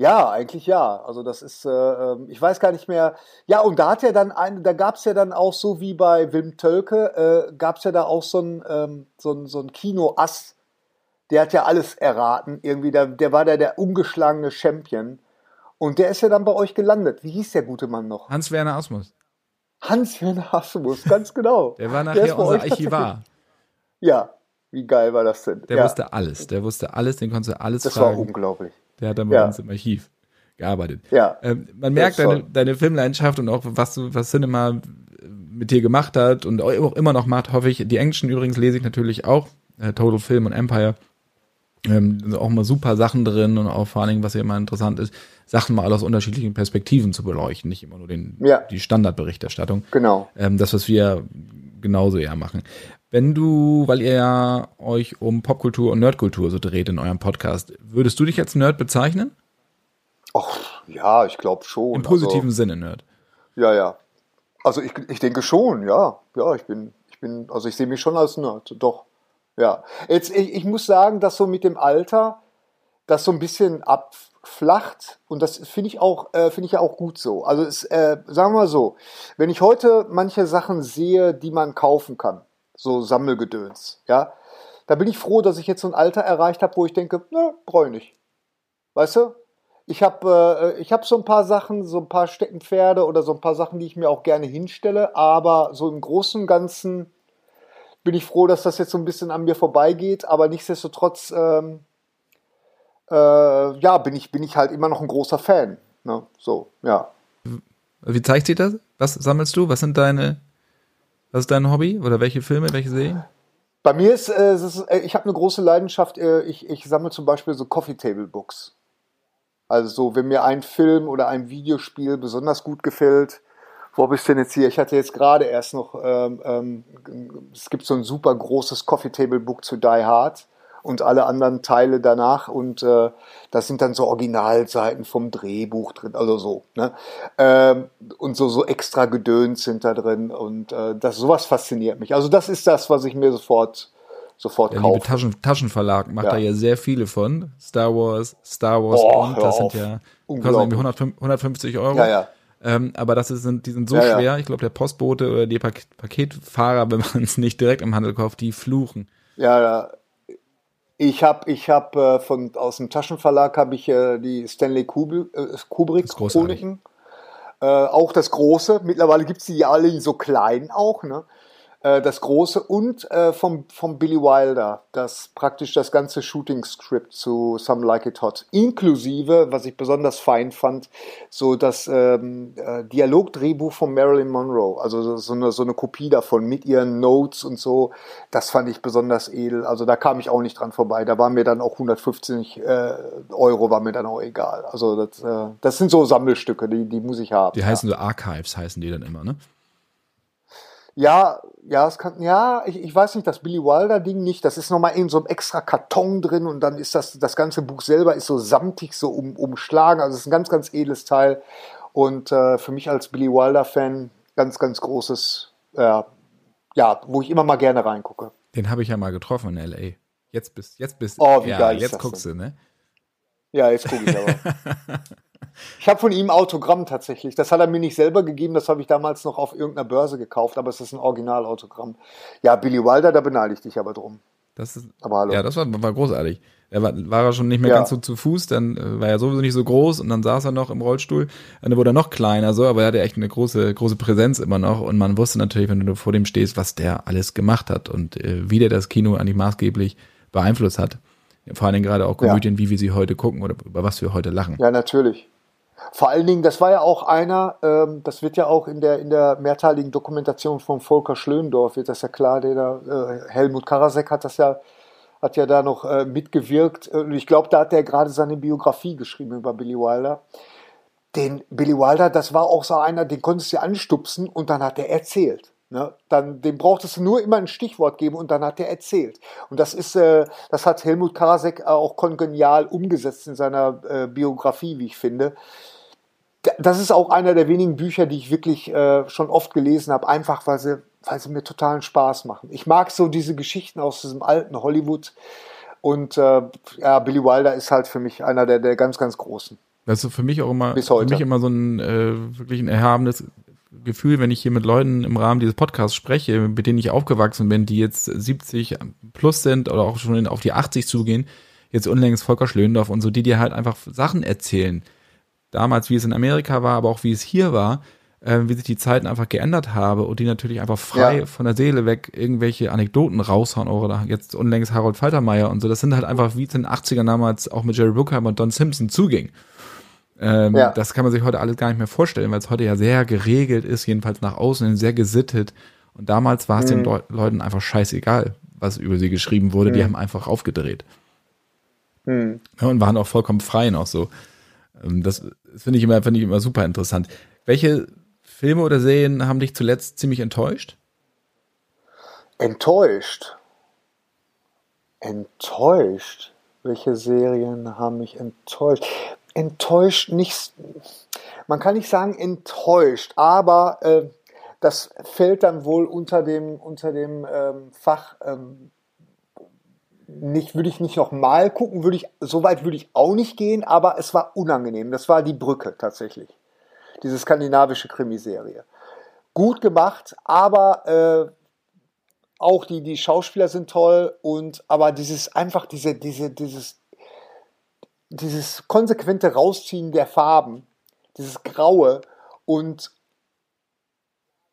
B: Ja, eigentlich ja. Also das ist, äh, ähm, ich weiß gar nicht mehr. Ja, und da hat ja dann ein, da gab es ja dann auch so wie bei Wim Tölke, äh, gab es ja da auch so ein, ähm, so ein, so ein Kino-Ass, der hat ja alles erraten. Irgendwie, der, der war da der ungeschlagene Champion. Und der ist ja dann bei euch gelandet. Wie hieß der gute Mann noch?
A: Hans-Werner Asmus.
B: Hans-Werner Asmus, ganz genau.
A: der war nachher der unser Archivar.
B: Ja, wie geil war das denn?
A: Der
B: ja.
A: wusste alles. Der wusste alles, den konntest du alles
B: das
A: fragen.
B: Das war unglaublich.
A: Der hat dann bei ja. uns im Archiv gearbeitet.
B: Ja.
A: Ähm, man merkt deine, deine Filmleidenschaft und auch was du, was Cinema mit dir gemacht hat und auch immer noch macht, hoffe ich. Die Englischen übrigens lese ich natürlich auch. Äh, Total Film und Empire. Ähm, auch mal super Sachen drin und auch vor allen Dingen, was ja immer interessant ist, Sachen mal aus unterschiedlichen Perspektiven zu beleuchten, nicht immer nur den, ja. die Standardberichterstattung.
B: Genau.
A: Ähm, das, was wir genauso ja machen. Wenn du, weil ihr ja euch um Popkultur und Nerdkultur so dreht in eurem Podcast, würdest du dich als Nerd bezeichnen?
B: Ach, ja, ich glaube schon.
A: Im positiven also, Sinne Nerd.
B: Ja, ja. Also ich, ich denke schon, ja. Ja, ich bin, ich bin, also ich sehe mich schon als Nerd, doch. Ja, jetzt ich, ich muss sagen, dass so mit dem Alter das so ein bisschen abflacht und das finde ich auch äh, finde ich ja auch gut so. Also es, äh, sagen wir mal so, wenn ich heute manche Sachen sehe, die man kaufen kann, so Sammelgedöns, ja, da bin ich froh, dass ich jetzt so ein Alter erreicht habe, wo ich denke, ne, brauche ich nicht. Weißt du? Ich habe äh, ich habe so ein paar Sachen, so ein paar Steckenpferde oder so ein paar Sachen, die ich mir auch gerne hinstelle, aber so im Großen und Ganzen bin ich froh, dass das jetzt so ein bisschen an mir vorbeigeht, aber nichtsdestotrotz, ähm, äh, ja, bin ich, bin ich halt immer noch ein großer Fan. Ne? So, ja.
A: Wie zeigt sich das? Was sammelst du? Was sind deine, was ist dein Hobby? Oder welche Filme, welche Serien?
B: Bei mir ist, äh, ist äh, ich habe eine große Leidenschaft, äh, ich, ich sammle zum Beispiel so Coffee Table Books. Also so, wenn mir ein Film oder ein Videospiel besonders gut gefällt, wo habe ich denn jetzt hier? Ich hatte jetzt gerade erst noch, ähm, ähm, es gibt so ein super großes Coffee Table Book zu Die Hard und alle anderen Teile danach. Und äh, das sind dann so Originalseiten vom Drehbuch drin, also so. Ne? Ähm, und so, so extra Gedöns sind da drin. Und äh, das sowas fasziniert mich. Also das ist das, was ich mir sofort sofort
A: Der
B: kaufe.
A: liebe Taschen, Taschenverlag macht
B: Ja.
A: da ja sehr viele von. Star Wars, Star Wars
B: Oh,
A: und das sind ja kosten irgendwie 105 150 Euro.
B: Ja, ja.
A: Ähm, aber das sind, die sind so
B: Ja, ja.
A: schwer. Ich glaube, der Postbote oder die Pak Paketfahrer, wenn man es nicht direkt im Handel kauft, die fluchen.
B: Ja, ja. Ich habe ich hab, äh, von aus dem Taschenverlag habe ich äh, die Stanley Kubrick, äh, Kubrick. Chroniken. Äh, auch das große. Mittlerweile gibt's die ja alle so klein auch, ne? Äh, das große und äh, vom, vom Billy Wilder, das praktisch das ganze Shooting-Script zu Some Like It Hot, inklusive, was ich besonders fein fand, so das ähm, äh, Dialogdrehbuch von Marilyn Monroe, also so- eine, so eine Kopie davon mit ihren Notes und so, das fand ich besonders edel. Also da kam ich auch nicht dran vorbei. Da war mir dann auch 150 äh, Euro, war mir dann auch egal. Also das, äh, das sind so Sammelstücke, die, die muss ich haben.
A: Die
B: ja.
A: heißen so Archives, heißen die dann immer, ne?
B: Ja, ja, es kann, ja, ich, ich weiß nicht, das Billy Wilder Ding nicht. Das ist nochmal in so einem extra Karton drin und dann ist das, das ganze Buch selber ist so samtig, so um, umschlagen. Also es ist ein ganz, ganz edles Teil. Und äh, für mich als Billy Wilder Fan ganz, ganz großes, äh, ja, wo ich immer mal gerne reingucke.
A: Den habe ich ja mal getroffen in L.A. Jetzt bist, jetzt bist,
B: Oh, wie
A: ja,
B: geil
A: jetzt guckst du, ne?
B: Ja, jetzt gucke ich aber. ich habe von ihm Autogramm tatsächlich. Das hat er mir nicht selber gegeben, das habe ich damals noch auf irgendeiner Börse gekauft, aber es ist ein Originalautogramm. Ja, Billy Wilder, da beneide ich dich aber drum.
A: Das ist,
B: Aber hallo.
A: ja, das war, war großartig. Er war, war er schon nicht mehr
B: Ja.
A: ganz so zu Fuß, dann äh, war er sowieso nicht so groß und dann saß er noch im Rollstuhl. Dann wurde er noch kleiner, so, aber er hatte echt eine große, große Präsenz immer noch. Und man wusste natürlich, wenn du vor dem stehst, was der alles gemacht hat und äh, wie der das Kino eigentlich maßgeblich beeinflusst hat. Vor allen Dingen gerade auch
B: Ja.
A: Komödien, wie wir sie heute gucken oder über was wir heute lachen.
B: Ja, natürlich. Vor allen Dingen, das war ja auch einer, ähm, das wird ja auch in der, in der mehrteiligen Dokumentation von Volker Schlöndorff, wird das ja klar, der da, äh, Helmut Karasek hat das ja, hat ja da noch äh, mitgewirkt. Und ich glaube, da hat er gerade seine Biografie geschrieben über Billy Wilder. Den Billy Wilder, das war auch so einer, den konntest du anstupsen und dann hat er erzählt. Ne? Dann, dem brauchtest du nur immer ein Stichwort geben und dann hat er erzählt. Und das ist, äh, das hat Helmut Karasek auch kongenial umgesetzt in seiner äh, Biografie, wie ich finde. Da- Das ist auch einer der wenigen Bücher, die ich wirklich äh, schon oft gelesen habe, einfach weil sie, weil sie mir totalen Spaß machen. Ich mag so diese Geschichten aus diesem alten Hollywood. Und äh, ja, Billy Wilder ist halt für mich einer der, der ganz, ganz großen.
A: Das ist für mich auch immer,
B: Bis
A: für mich immer so ein äh, wirklich ein erhabenes Gefühl, wenn ich hier mit Leuten im Rahmen dieses Podcasts spreche, mit denen ich aufgewachsen bin, die jetzt 70 plus sind oder auch schon auf die 80 zugehen, jetzt unlängst Volker Schlöndorff und so, die dir halt einfach Sachen erzählen. Damals, wie es in Amerika war, aber auch wie es hier war, äh, wie sich die Zeiten einfach geändert haben und die natürlich einfach frei
B: Ja.
A: von der Seele weg irgendwelche Anekdoten raushauen oder jetzt unlängst Harold Faltermeier und so. Das sind halt einfach, wie es in den 80ern damals auch mit Jerry Bruckheimer und Don Simpson zuging. Ähm,
B: Ja.
A: Das kann man sich heute alles gar nicht mehr vorstellen, weil es heute ja sehr geregelt ist, jedenfalls nach außen sehr gesittet. Und damals war es den Leu Leuten einfach scheißegal, was über sie geschrieben wurde. Die haben einfach aufgedreht.
B: Hm.
A: Ja, und waren auch vollkommen frei noch so. Ähm, Das finde ich immer, finde ich immer super interessant. Welche Filme oder Serien haben dich zuletzt ziemlich enttäuscht?
B: Enttäuscht. Enttäuscht. Welche Serien haben mich enttäuscht? Enttäuscht nicht. Man kann nicht sagen enttäuscht, aber äh, das fällt dann wohl unter dem unter dem ähm, Fach. Ähm, nicht würde ich nicht noch mal gucken, würde ich so weit würde ich auch nicht gehen, aber es war unangenehm. Das war die Brücke tatsächlich. Diese skandinavische Krimiserie. Gut gemacht, aber äh, auch die, die Schauspieler sind toll und aber dieses einfach diese, diese, dieses, dieses konsequente Rausziehen der Farben, dieses Graue und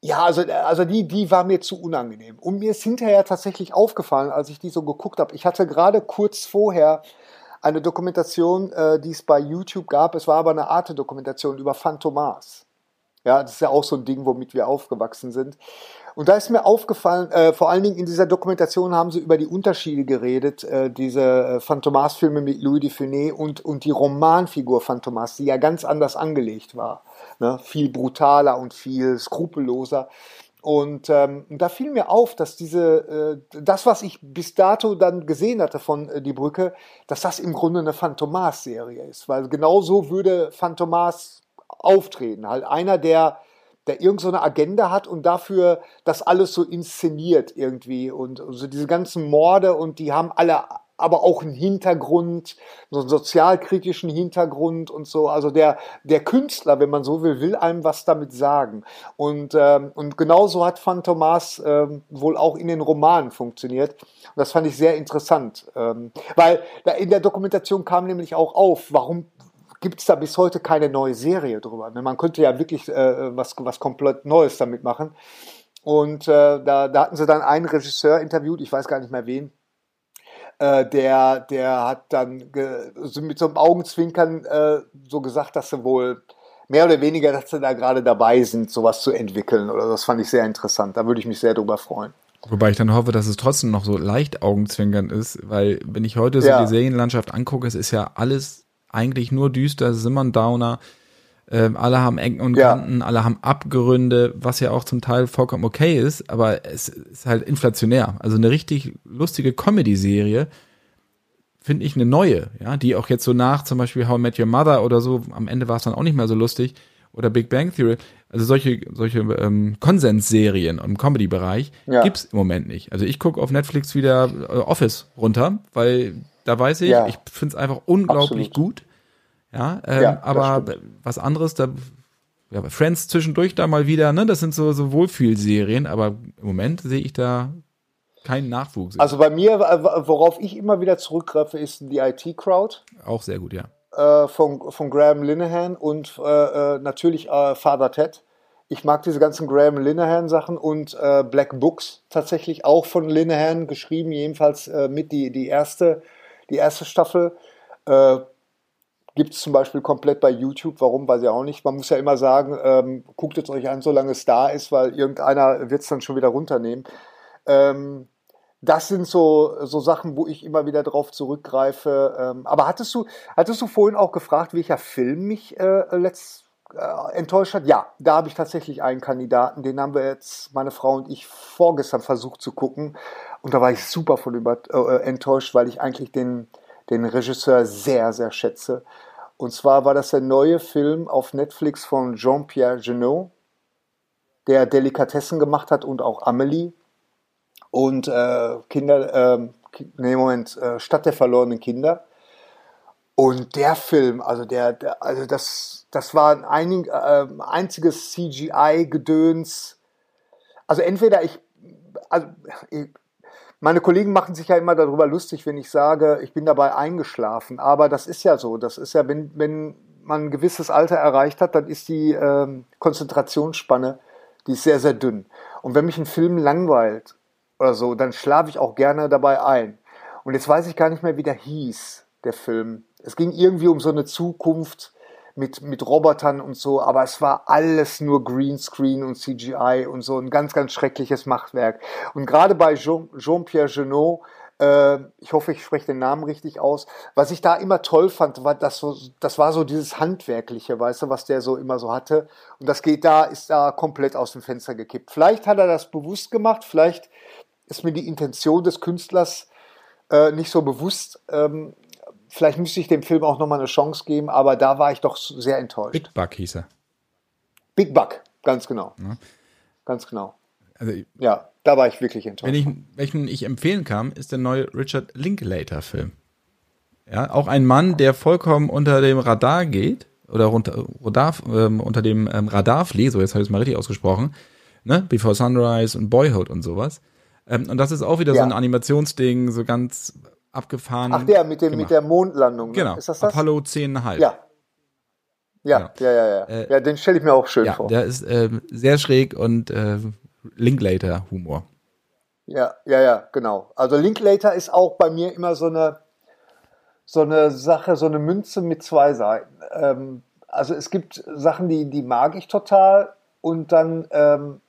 B: ja, also, also die, die war mir zu unangenehm. Und mir ist hinterher tatsächlich aufgefallen, als ich die so geguckt habe. Ich hatte gerade kurz vorher eine Dokumentation, äh, die es bei YouTube gab. Es war aber eine Arte-Dokumentation über Phantomas. Ja, das ist ja auch so ein Ding, womit wir aufgewachsen sind. Und da ist mir aufgefallen, äh, vor allen Dingen in dieser Dokumentation haben sie über die Unterschiede geredet, äh, diese äh, Phantomas-Filme mit Louis de Funès und, und die Romanfigur Phantomas, die ja ganz anders angelegt war. Ne? Viel brutaler und viel skrupelloser. Und ähm, da fiel mir auf, dass diese, äh, das, was ich bis dato dann gesehen hatte von äh, Die Brücke, dass das im Grunde eine Phantomas-Serie ist. Weil genau so würde Phantomas auftreten. Halt einer, der, der irgend so eine Agenda hat und dafür das alles so inszeniert irgendwie. Und so also diese ganzen Morde und die haben alle aber auch einen Hintergrund, so einen sozialkritischen Hintergrund und so. Also der, der Künstler, wenn man so will, will einem was damit sagen. Und, ähm, und genauso hat Phantomas ähm, wohl auch in den Romanen funktioniert. Und das fand ich sehr interessant, ähm, weil in der Dokumentation kam nämlich auch auf, warum gibt es da bis heute keine neue Serie drüber. Man könnte ja wirklich äh, was, was komplett Neues damit machen. Und äh, da, da hatten sie dann einen Regisseur interviewt, ich weiß gar nicht mehr wen, äh, der, der hat dann so mit so einem Augenzwinkern äh, so gesagt, dass sie wohl mehr oder weniger, dass sie da gerade dabei sind, sowas zu entwickeln. Oder das fand ich sehr interessant. Da würde ich mich sehr drüber freuen.
A: Wobei ich dann hoffe, dass es trotzdem noch so leicht Augenzwinkern ist, weil wenn ich heute so ja. die Serienlandschaft angucke, es ist ja alles eigentlich nur düster, es ist immer ein Downer. Ähm, alle haben Ecken und Kanten, ja. alle haben Abgründe, was ja auch zum Teil vollkommen okay ist, aber es ist halt inflationär. Also eine richtig lustige Comedy-Serie finde ich eine neue, ja, die auch jetzt so nach zum Beispiel How I Met Your Mother oder so, am Ende war es dann auch nicht mehr so lustig, oder Big Bang Theory, also solche, solche ähm, Konsensserien im Comedy-Bereich ja. gibt's im Moment nicht. Also ich gucke auf Netflix wieder äh, Office runter, weil da weiß ich, ja. ich finde es einfach unglaublich Absolut. gut. Ja, ähm, ja aber was anderes, da ja, Friends zwischendurch da mal wieder, ne? Das sind so, so Wohlfühlserien, aber im Moment sehe ich da keinen Nachwuchs.
B: Also bei mir, worauf ich immer wieder zurückgreife, ist die IT-Crowd.
A: Auch sehr gut, ja.
B: Äh, von, von Graham Linehan und äh, äh, natürlich äh, Father Ted. Ich mag diese ganzen Graham Linehan Sachen und äh, Black Books tatsächlich auch von Linehan geschrieben, jedenfalls äh, mit die, die erste, die erste Staffel. Äh, Gibt es zum Beispiel komplett bei YouTube. Warum, weiß ich auch nicht. Man muss ja immer sagen, ähm, guckt es euch an, solange es da ist, weil irgendeiner wird es dann schon wieder runternehmen. Ähm, das sind so, so Sachen, wo ich immer wieder drauf zurückgreife. Ähm, aber hattest du, hattest du vorhin auch gefragt, welcher Film mich äh, letzt äh, enttäuscht hat? Ja, da habe ich tatsächlich einen Kandidaten, den haben wir jetzt, meine Frau und ich, vorgestern versucht zu gucken. Und da war ich super von über, äh, enttäuscht, weil ich eigentlich den, den Regisseur sehr, sehr schätze. Und zwar war das der neue Film auf Netflix von Jean-Pierre Genot, der Delikatessen gemacht hat und auch Amelie. Und äh, Kinder, äh, nee, Moment, äh, Stadt der verlorenen Kinder. Und der Film, also der, der also das, das war ein äh, einziges CGI-Gedöns. Also entweder ich, also ich, meine Kollegen machen sich ja immer darüber lustig, wenn ich sage, ich bin dabei eingeschlafen. Aber das ist ja so. Das ist ja, wenn, wenn man ein gewisses Alter erreicht hat, dann ist die ähm, Konzentrationsspanne, die ist sehr, sehr dünn. Und wenn mich ein Film langweilt oder so, dann schlafe ich auch gerne dabei ein. Und jetzt weiß ich gar nicht mehr, wie der hieß, der Film. Es ging irgendwie um so eine Zukunft, mit, mit Robotern und so, aber es war alles nur Greenscreen und CGI und so ein ganz, ganz schreckliches Machtwerk. Und gerade bei Jean-Pierre Genot, äh, ich hoffe, ich spreche den Namen richtig aus, was ich da immer toll fand, war das so, das war so dieses Handwerkliche, weißt du, was der so immer so hatte. Und das geht da, ist da komplett aus dem Fenster gekippt. Vielleicht hat er das bewusst gemacht, vielleicht ist mir die Intention des Künstlers äh, nicht so bewusst. Ähm, vielleicht müsste ich dem Film auch nochmal eine Chance geben, aber da war ich doch sehr enttäuscht.
A: Big Buck hieß er.
B: Big Buck, ganz genau. Ja. Ganz genau. Also, ja, da war ich wirklich enttäuscht.
A: Wenn ich, welchen ich empfehlen kann, ist der neue Richard Linklater-Film. Ja, auch ein Mann, der vollkommen unter dem Radar geht, oder unter, Radar, ähm, unter dem ähm, Radar fliegt, so jetzt habe ich es mal richtig ausgesprochen, ne? Before Sunrise und Boyhood und sowas. Ähm, und das ist auch wieder ja. so ein Animationsding, so ganz abgefahren.
B: Ach der mit dem gemacht. mit der Mondlandung. Ne?
A: Genau. Ist das das? Apollo 10,5.
B: Ja. Ja, ja, ja, ja. Ja, äh, ja den stelle ich mir auch schön ja, vor.
A: Der ist äh, sehr schräg und äh, Linklater-Humor.
B: Ja, ja, ja, genau. Also Linklater ist auch bei mir immer so eine, so eine Sache, so eine Münze mit zwei Seiten. Ähm, also es gibt Sachen, die, die mag ich total und dann ähm,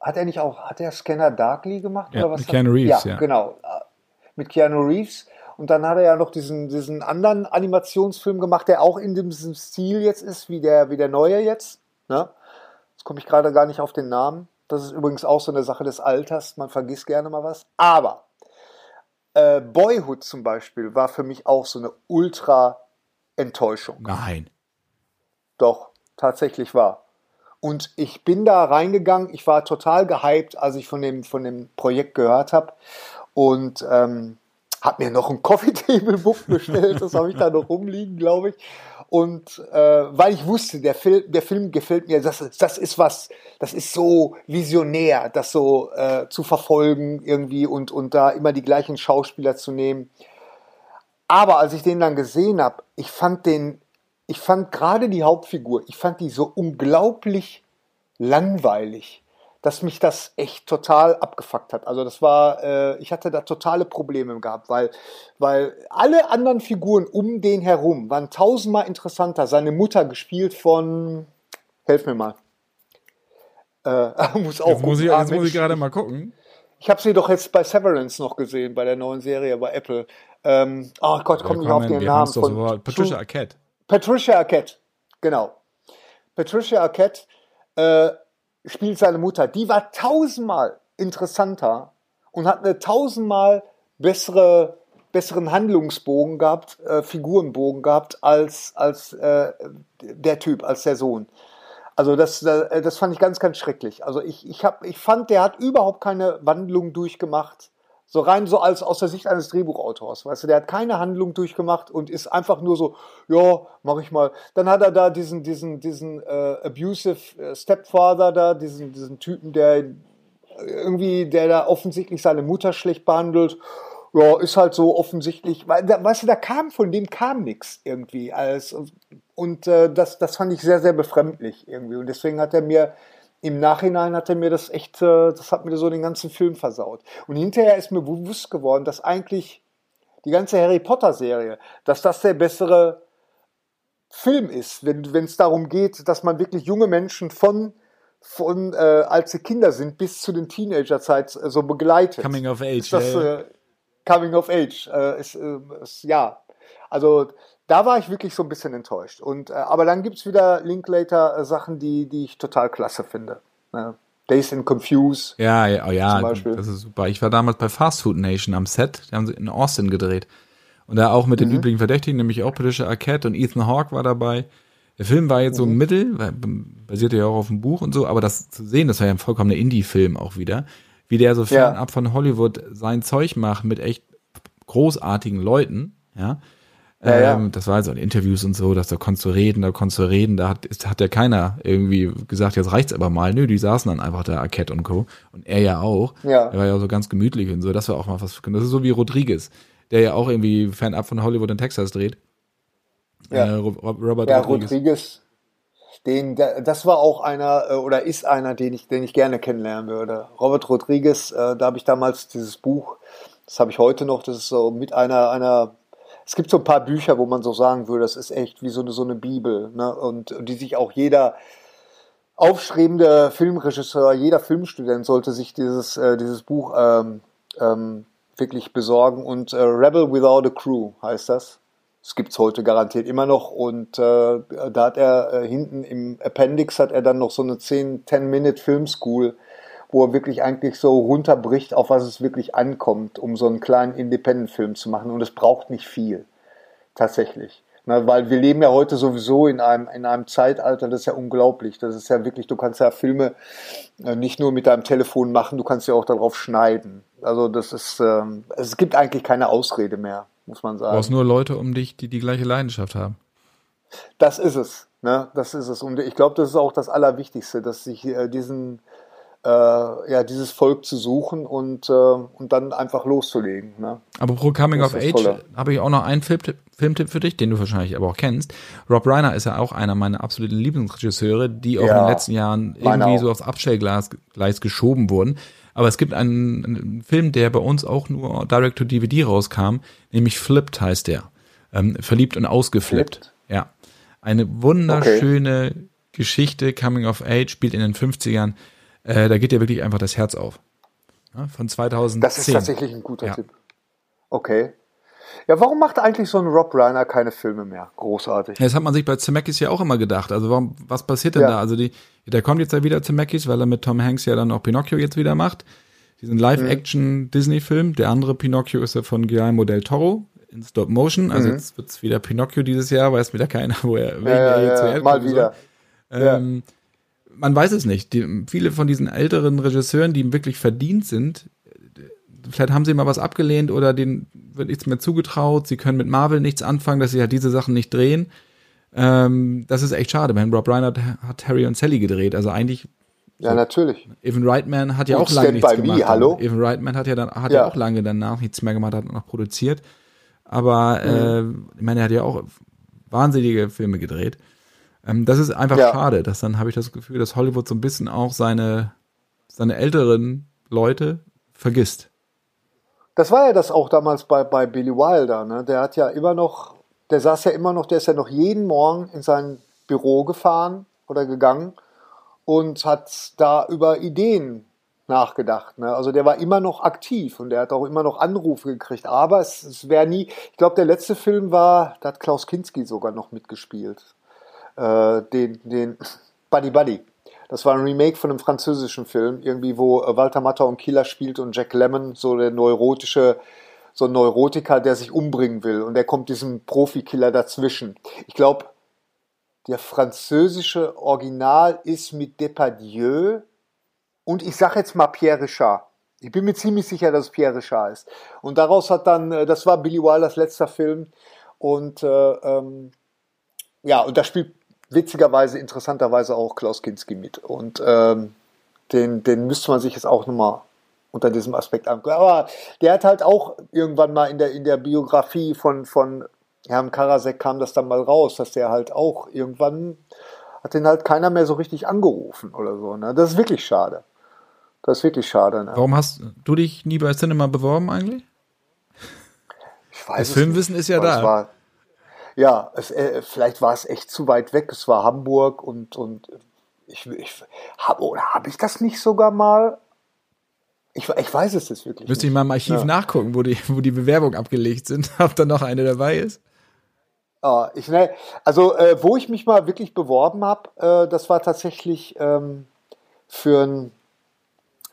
B: hat er nicht auch, hat er Scanner Darkly gemacht
A: ja,
B: oder was?
A: Keanu Reeves, ja, ja.
B: Genau mit Keanu Reeves. Und dann hat er ja noch diesen, diesen anderen Animationsfilm gemacht, der auch in diesem Stil jetzt ist, wie der, wie der neue jetzt. Ne? Jetzt komme ich gerade gar nicht auf den Namen. Das ist übrigens auch so eine Sache des Alters. Man vergisst gerne mal was. Aber äh, Boyhood zum Beispiel war für mich auch so eine Ultra-Enttäuschung.
A: Nein.
B: Doch, tatsächlich war. Und ich bin da reingegangen, ich war total gehypt, als ich von dem, von dem Projekt gehört habe. Und ähm, habe mir noch ein Coffee Table Book bestellt, das habe ich da noch rumliegen, glaube ich. Und äh, weil ich wusste, der Film, der Film gefällt mir, das, das ist was, das ist so visionär, das so äh, zu verfolgen irgendwie und, und da immer die gleichen Schauspieler zu nehmen. Aber als ich den dann gesehen habe, ich fand den, ich fand gerade die Hauptfigur, ich fand die so unglaublich langweilig dass mich das echt total abgefuckt hat. Also das war, äh, ich hatte da totale Probleme gehabt, weil, weil alle anderen Figuren um den herum waren tausendmal interessanter. Seine Mutter gespielt von, helf mir mal.
A: Äh, muss auch jetzt muss ich, jetzt muss ich gerade mal gucken.
B: Ich habe sie doch jetzt bei Severance noch gesehen, bei der neuen Serie bei Apple. Ähm, oh Gott, komm nicht auf den Namen von
A: so Patricia Arquette.
B: Patricia Arquette, genau. Patricia Arquette äh, spielt seine Mutter. Die war tausendmal interessanter und hat eine tausendmal bessere, besseren Handlungsbogen gehabt, äh, Figurenbogen gehabt als, als äh, der Typ, als der Sohn. Also das, äh, das fand ich ganz, ganz schrecklich. Also ich, ich, hab, ich fand, der hat überhaupt keine Wandlung durchgemacht so rein so als aus der Sicht eines Drehbuchautors, weißt du, der hat keine Handlung durchgemacht und ist einfach nur so, ja, mach ich mal. Dann hat er da diesen, diesen, diesen äh, abusive äh, Stepfather da, diesen, diesen Typen, der irgendwie, der da offensichtlich seine Mutter schlecht behandelt. Ja, ist halt so offensichtlich, weil, da, weißt du, da kam von dem kam nichts irgendwie als und, und äh, das, das fand ich sehr, sehr befremdlich irgendwie und deswegen hat er mir im Nachhinein hat er mir das echt, äh, das hat mir so den ganzen Film versaut. Und hinterher ist mir bewusst geworden, dass eigentlich die ganze Harry Potter Serie, dass das der bessere Film ist, wenn es darum geht, dass man wirklich junge Menschen von von äh, als sie Kinder sind bis zu den Teenagerzeit äh, so begleitet.
A: Coming of Age.
B: Das, äh, Coming of Age äh, ist, äh, ist, ja, also da war ich wirklich so ein bisschen enttäuscht. Und, äh, aber dann gibt es wieder Linklater-Sachen, äh, die, die ich total klasse finde. Ne? Days and Confuse.
A: Ja, ja, oh, ja das ist super. Ich war damals bei Fast Food Nation am Set, die haben sie in Austin gedreht. Und da auch mit den mhm. üblichen Verdächtigen, nämlich auch Patricia Arquette und Ethan Hawke war dabei. Der Film war jetzt so mhm. mittel, basierte ja auch auf dem Buch und so, aber das zu sehen, das war ja ein vollkommener Indie-Film auch wieder, wie der so fernab ja. von Hollywood sein Zeug macht mit echt großartigen Leuten, ja. Ja, ja. Ähm, das war also in Interviews und so, dass da konntest du reden, da konntest du reden, da hat, ist, hat ja keiner irgendwie gesagt, jetzt reicht's aber mal. Nö, die saßen dann einfach da, Arquette und Co. Und er ja auch.
B: Ja.
A: Er war ja so ganz gemütlich und so. Das war auch mal was. Das ist so wie Rodriguez, der ja auch irgendwie fernab von Hollywood in Texas dreht.
B: Ja. Äh, Robert ja, Rodriguez. Rodriguez. Den, das war auch einer äh, oder ist einer, den ich, den ich gerne kennenlernen würde. Robert Rodriguez, äh, da habe ich damals dieses Buch, das habe ich heute noch, das ist so mit einer, einer es gibt so ein paar Bücher, wo man so sagen würde, das ist echt wie so eine, so eine Bibel. Ne? Und, und die sich auch jeder aufstrebende Filmregisseur, jeder Filmstudent sollte sich dieses, äh, dieses Buch ähm, ähm, wirklich besorgen. Und äh, Rebel Without a Crew heißt das. Das gibt's heute garantiert immer noch. Und äh, da hat er äh, hinten im Appendix hat er dann noch so eine 10, 10-Minute Film School wo er wirklich eigentlich so runterbricht, auf was es wirklich ankommt, um so einen kleinen Independent-Film zu machen. Und es braucht nicht viel, tatsächlich. Na, weil wir leben ja heute sowieso in einem, in einem Zeitalter, das ist ja unglaublich. Das ist ja wirklich, du kannst ja Filme äh, nicht nur mit deinem Telefon machen, du kannst ja auch darauf schneiden. Also das ist, ähm, es gibt eigentlich keine Ausrede mehr, muss man sagen. Du
A: brauchst nur Leute um dich, die die gleiche Leidenschaft haben.
B: Das ist es. Ne? Das ist es. Und ich glaube, das ist auch das Allerwichtigste, dass sich äh, diesen, äh, ja, dieses Volk zu suchen und, äh, und dann einfach loszulegen. Ne?
A: Aber pro Coming of Age habe ich auch noch einen Filmtipp, Filmtipp für dich, den du wahrscheinlich aber auch kennst. Rob Reiner ist ja auch einer meiner absoluten Lieblingsregisseure, die auch ja, in den letzten Jahren irgendwie so aufs Abstellgleis Gleis geschoben wurden. Aber es gibt einen, einen, Film, der bei uns auch nur direct to DVD rauskam, nämlich Flipped heißt der. Ähm, verliebt und ausgeflippt. Flipped? Ja. Eine wunderschöne okay. Geschichte, Coming of Age, spielt in den 50ern äh, da geht dir wirklich einfach das Herz auf. Ja, von 2010.
B: Das ist tatsächlich ein guter ja. Tipp. Okay. Ja, warum macht eigentlich so ein Rob Reiner keine Filme mehr? Großartig.
A: Ja, das hat man sich bei Zemeckis ja auch immer gedacht. Also warum, was passiert denn ja. da? Also die, der kommt jetzt ja wieder Zemeckis, weil er mit Tom Hanks ja dann auch Pinocchio jetzt wieder macht. Diesen Live-Action-Disney-Film. Der andere Pinocchio ist ja von Guillermo del Toro in Stop Motion. Also mhm. jetzt wird's wieder Pinocchio dieses Jahr, weiß wieder keiner, wo er,
B: ja, ja, er jetzt ja, mal wieder.
A: Ähm, man weiß es nicht. Die, viele von diesen älteren Regisseuren, die wirklich verdient sind, vielleicht haben sie mal was abgelehnt oder denen wird nichts mehr zugetraut. Sie können mit Marvel nichts anfangen, dass sie halt diese Sachen nicht drehen. Ähm, das ist echt schade, weil Rob Reiner hat Harry und Sally gedreht. Also eigentlich.
B: Ja, natürlich.
A: Evan Reitman hat ja
B: und
A: auch lange nichts gemacht.
B: Me, hallo?
A: Evan Reitman hat ja dann hat ja. ja. auch lange danach nichts mehr gemacht, hat noch produziert. Aber mhm. äh, ich meine, er hat ja auch wahnsinnige Filme gedreht. Ähm, das ist einfach ja. schade, dass dann habe ich das Gefühl, dass Hollywood so ein bisschen auch seine, seine älteren Leute vergisst.
B: Das war ja das auch damals bei, bei Billy Wilder. Ne? Der hat ja immer noch, der saß ja immer noch, der ist ja noch jeden Morgen in sein Büro gefahren oder gegangen und hat da über Ideen nachgedacht. Ne? Also der war immer noch aktiv und der hat auch immer noch Anrufe gekriegt. Aber es, es wäre nie, ich glaube, der letzte Film war, da hat Klaus Kinski sogar noch mitgespielt. Äh, den, den Buddy Buddy. Das war ein Remake von einem französischen Film, irgendwie, wo äh, Walter Matthau und Killer spielt und Jack Lemmon, so der neurotische, so ein Neurotiker, der sich umbringen will. Und der kommt diesem Profikiller dazwischen. Ich glaube, der französische Original ist mit Depardieu und ich sage jetzt mal Pierre Richard. Ich bin mir ziemlich sicher, dass es Pierre Richard ist. Und daraus hat dann, äh, das war Billy Wilders letzter Film. Und äh, ähm, ja, und da spielt witzigerweise, interessanterweise auch Klaus Kinski mit. Und ähm, den, den müsste man sich jetzt auch nochmal unter diesem Aspekt angucken. Aber der hat halt auch irgendwann mal in der, in der Biografie von, von Herrn Karasek kam das dann mal raus, dass der halt auch irgendwann hat den halt keiner mehr so richtig angerufen oder so. Ne? Das ist wirklich schade. Das ist wirklich schade. Ne?
A: Warum hast du dich nie bei Cinema beworben eigentlich?
B: Ich weiß
A: das Filmwissen
B: nicht,
A: ist ja da.
B: War, ja, äh, vielleicht war es echt zu weit weg. Es war Hamburg und, und ich, ich habe oder habe ich das nicht sogar mal? Ich, ich weiß es jetzt wirklich.
A: Müsste ich mal im Archiv ja. nachgucken, wo die, wo die Bewerbungen abgelegt sind, ob da noch eine dabei ist.
B: Ah, ich, ne, also, äh, wo ich mich mal wirklich beworben habe, äh, das war tatsächlich ähm, für ein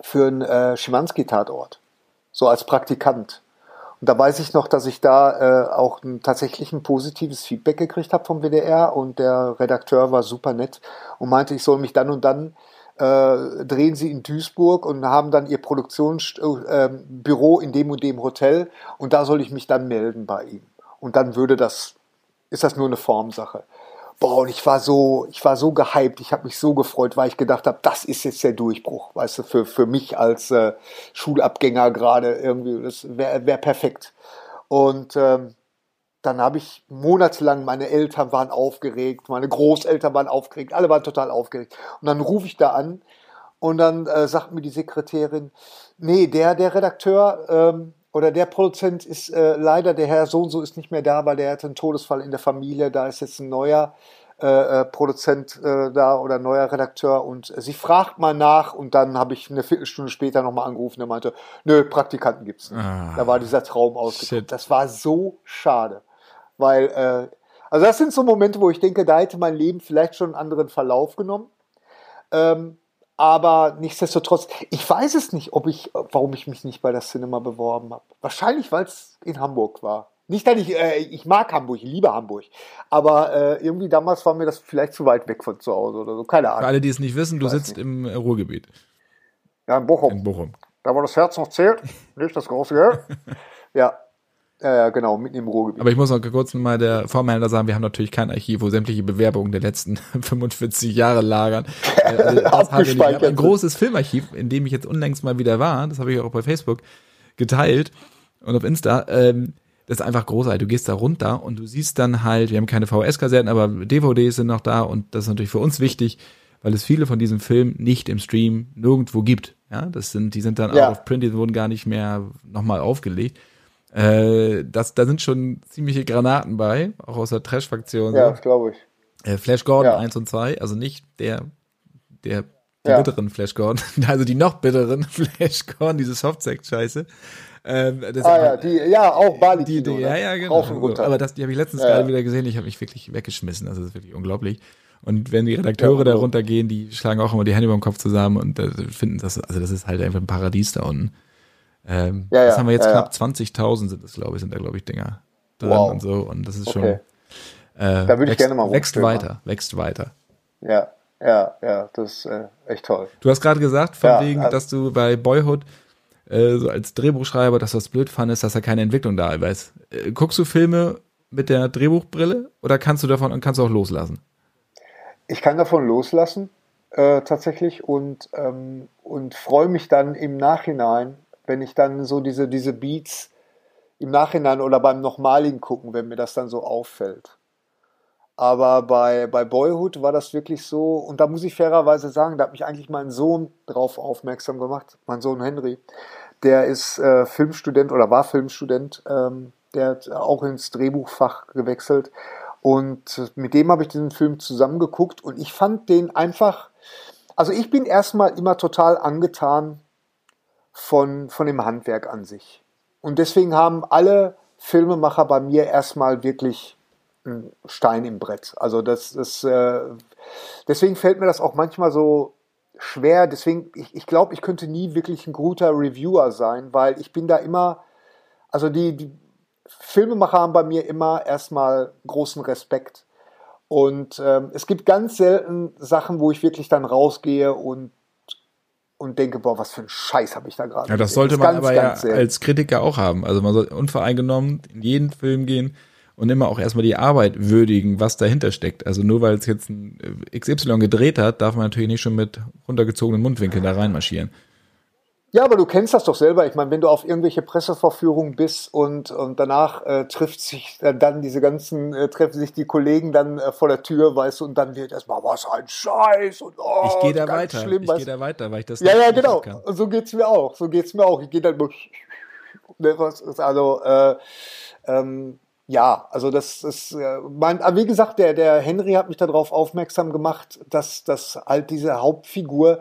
B: für einen äh, Schimanski-Tatort, so als Praktikant. Und da weiß ich noch, dass ich da äh, auch ein, tatsächlich ein positives Feedback gekriegt habe vom WDR und der Redakteur war super nett und meinte, ich soll mich dann und dann äh, drehen sie in Duisburg und haben dann ihr Produktionsbüro äh, in dem und dem Hotel und da soll ich mich dann melden bei ihm. Und dann würde das, ist das nur eine Formsache. Boah, und ich war so, ich war so gehypt, ich habe mich so gefreut, weil ich gedacht habe, das ist jetzt der Durchbruch, weißt du, für, für mich als äh, Schulabgänger gerade irgendwie, das wäre wär perfekt. Und ähm, dann habe ich monatelang, meine Eltern waren aufgeregt, meine Großeltern waren aufgeregt, alle waren total aufgeregt. Und dann rufe ich da an und dann äh, sagt mir die Sekretärin, nee, der, der Redakteur ähm, oder der Produzent ist äh, leider, der Herr so und so ist nicht mehr da, weil der hatte einen Todesfall in der Familie, da ist jetzt ein neuer äh, äh Produzent äh, da oder neuer Redakteur und sie fragt mal nach und dann habe ich eine Viertelstunde später nochmal angerufen, der meinte, nö, Praktikanten gibt's nicht. Ah, da war dieser Traum ausgekommen. Das war so schade, weil, äh, also das sind so Momente, wo ich denke, da hätte mein Leben vielleicht schon einen anderen Verlauf genommen. Ähm, aber nichtsdestotrotz, ich weiß es nicht, ob ich, warum ich mich nicht bei der Cinema beworben habe. Wahrscheinlich, weil es in Hamburg war. Nicht, dass ich, äh, ich mag Hamburg, ich liebe Hamburg. Aber äh, irgendwie damals war mir das vielleicht zu weit weg von zu Hause oder so. Keine Ahnung.
A: Für alle, die es nicht wissen, du sitzt nicht. im Ruhrgebiet.
B: Ja, in Bochum.
A: In Bochum.
B: Da wo das Herz noch zählt, nicht das große Geld. ja, ja, genau, mitten im Ruhrgebiet.
A: Aber ich muss noch kurz mal der Vormelder sagen, wir haben natürlich kein Archiv, wo sämtliche Bewerbungen der letzten 45 Jahre lagern.
B: Also, Abgespeichert.
A: ein großes Filmarchiv, in dem ich jetzt unlängst mal wieder war, das habe ich auch bei Facebook geteilt und auf Insta. Ähm, das ist einfach großartig. Du gehst da runter und du siehst dann halt, wir haben keine VHS-Kassetten, aber DVDs sind noch da und das ist natürlich für uns wichtig, weil es viele von diesen Filmen nicht im Stream nirgendwo gibt. Ja, das sind, die sind dann ja. out of print, die wurden gar nicht mehr nochmal aufgelegt. Äh, das, da sind schon ziemliche Granaten bei, auch aus der Trash-Faktion.
B: Ja, so. glaube ich.
A: Äh, Flash Gordon ja. 1 und 2, also nicht der, der die ja. bitteren Flashcorn, also die noch bitteren Flashcorn, diese Softsack-Scheiße.
B: Ähm, ah ja, die, ja, auch Bali.
A: Die, die, ja, ja, genau. Aber das, die habe ich letztens ja, gerade wieder gesehen. Ich habe mich wirklich weggeschmissen. Also das ist wirklich unglaublich. Und wenn die Redakteure ja, da runtergehen, die schlagen auch immer die Hände über den Kopf zusammen und äh, finden das, also das ist halt einfach ein Paradies da unten. Ähm, ja, das haben wir jetzt knapp 20.000 sind das, glaube ich, sind da, glaube ich, Dinger drin wow. und so. Und das ist schon. Okay.
B: Äh, da würde ich gerne mal
A: Wächst weiter, wächst weiter.
B: Ja, ja, ja, das ist äh, echt toll.
A: Du hast gerade gesagt, von wegen, also, dass du bei Boyhood äh, so als Drehbuchschreiber, dass das blöd fandest, dass da keine Entwicklung da ist. Äh, guckst du Filme mit der Drehbuchbrille oder kannst du davon kannst du auch loslassen?
B: Ich kann davon loslassen äh, tatsächlich und ähm, und freue mich dann im Nachhinein, wenn ich dann so diese diese Beats im Nachhinein oder beim nochmaligen gucken, wenn mir das dann so auffällt. Aber bei, bei Boyhood war das wirklich so, und da muss ich fairerweise sagen, da hat mich eigentlich mein Sohn drauf aufmerksam gemacht, mein Sohn Henry. Der ist äh, Filmstudent oder war Filmstudent, ähm, der hat auch ins Drehbuchfach gewechselt. Und mit dem habe ich diesen Film zusammengeguckt und ich fand den einfach, also ich bin erstmal immer total angetan von, von dem Handwerk an sich. Und deswegen haben alle Filmemacher bei mir erstmal wirklich ein Stein im Brett. Also das ist, äh, deswegen fällt mir das auch manchmal so schwer. Deswegen, ich, ich glaube, ich könnte nie wirklich ein guter Reviewer sein, weil ich bin da immer, also die, die Filmemacher haben bei mir immer erstmal großen Respekt. Und ähm, es gibt ganz selten Sachen, wo ich wirklich dann rausgehe und und denke, boah, was für ein Scheiß habe ich da gerade.
A: Ja, das sollte das man ganz, aber ja als Kritiker auch haben. Also man soll unvoreingenommen in jeden Film gehen und immer auch erstmal die Arbeit würdigen, was dahinter steckt. Also nur weil es jetzt ein äh, XY gedreht hat, darf man natürlich nicht schon mit runtergezogenen Mundwinkeln da reinmarschieren.
B: Ja, aber du kennst das doch selber. Ich meine, wenn du auf irgendwelche Presseverführungen bist und, und danach äh, trifft sich äh, dann diese ganzen, äh, treffen sich die Kollegen dann äh, vor der Tür, weißt du, und dann wird erstmal, was ein Scheiß und oh,
A: Ich gehe da weiter. Schlimm, ich gehe da weiter, weil ich das
B: Ja, ja, genau. Und so geht's mir auch. So geht's mir auch. Ich gehe dann ne, was also äh, ähm, ja, also das ist, äh, mein, aber wie gesagt, der, der Henry hat mich darauf aufmerksam gemacht, dass, dass halt diese Hauptfigur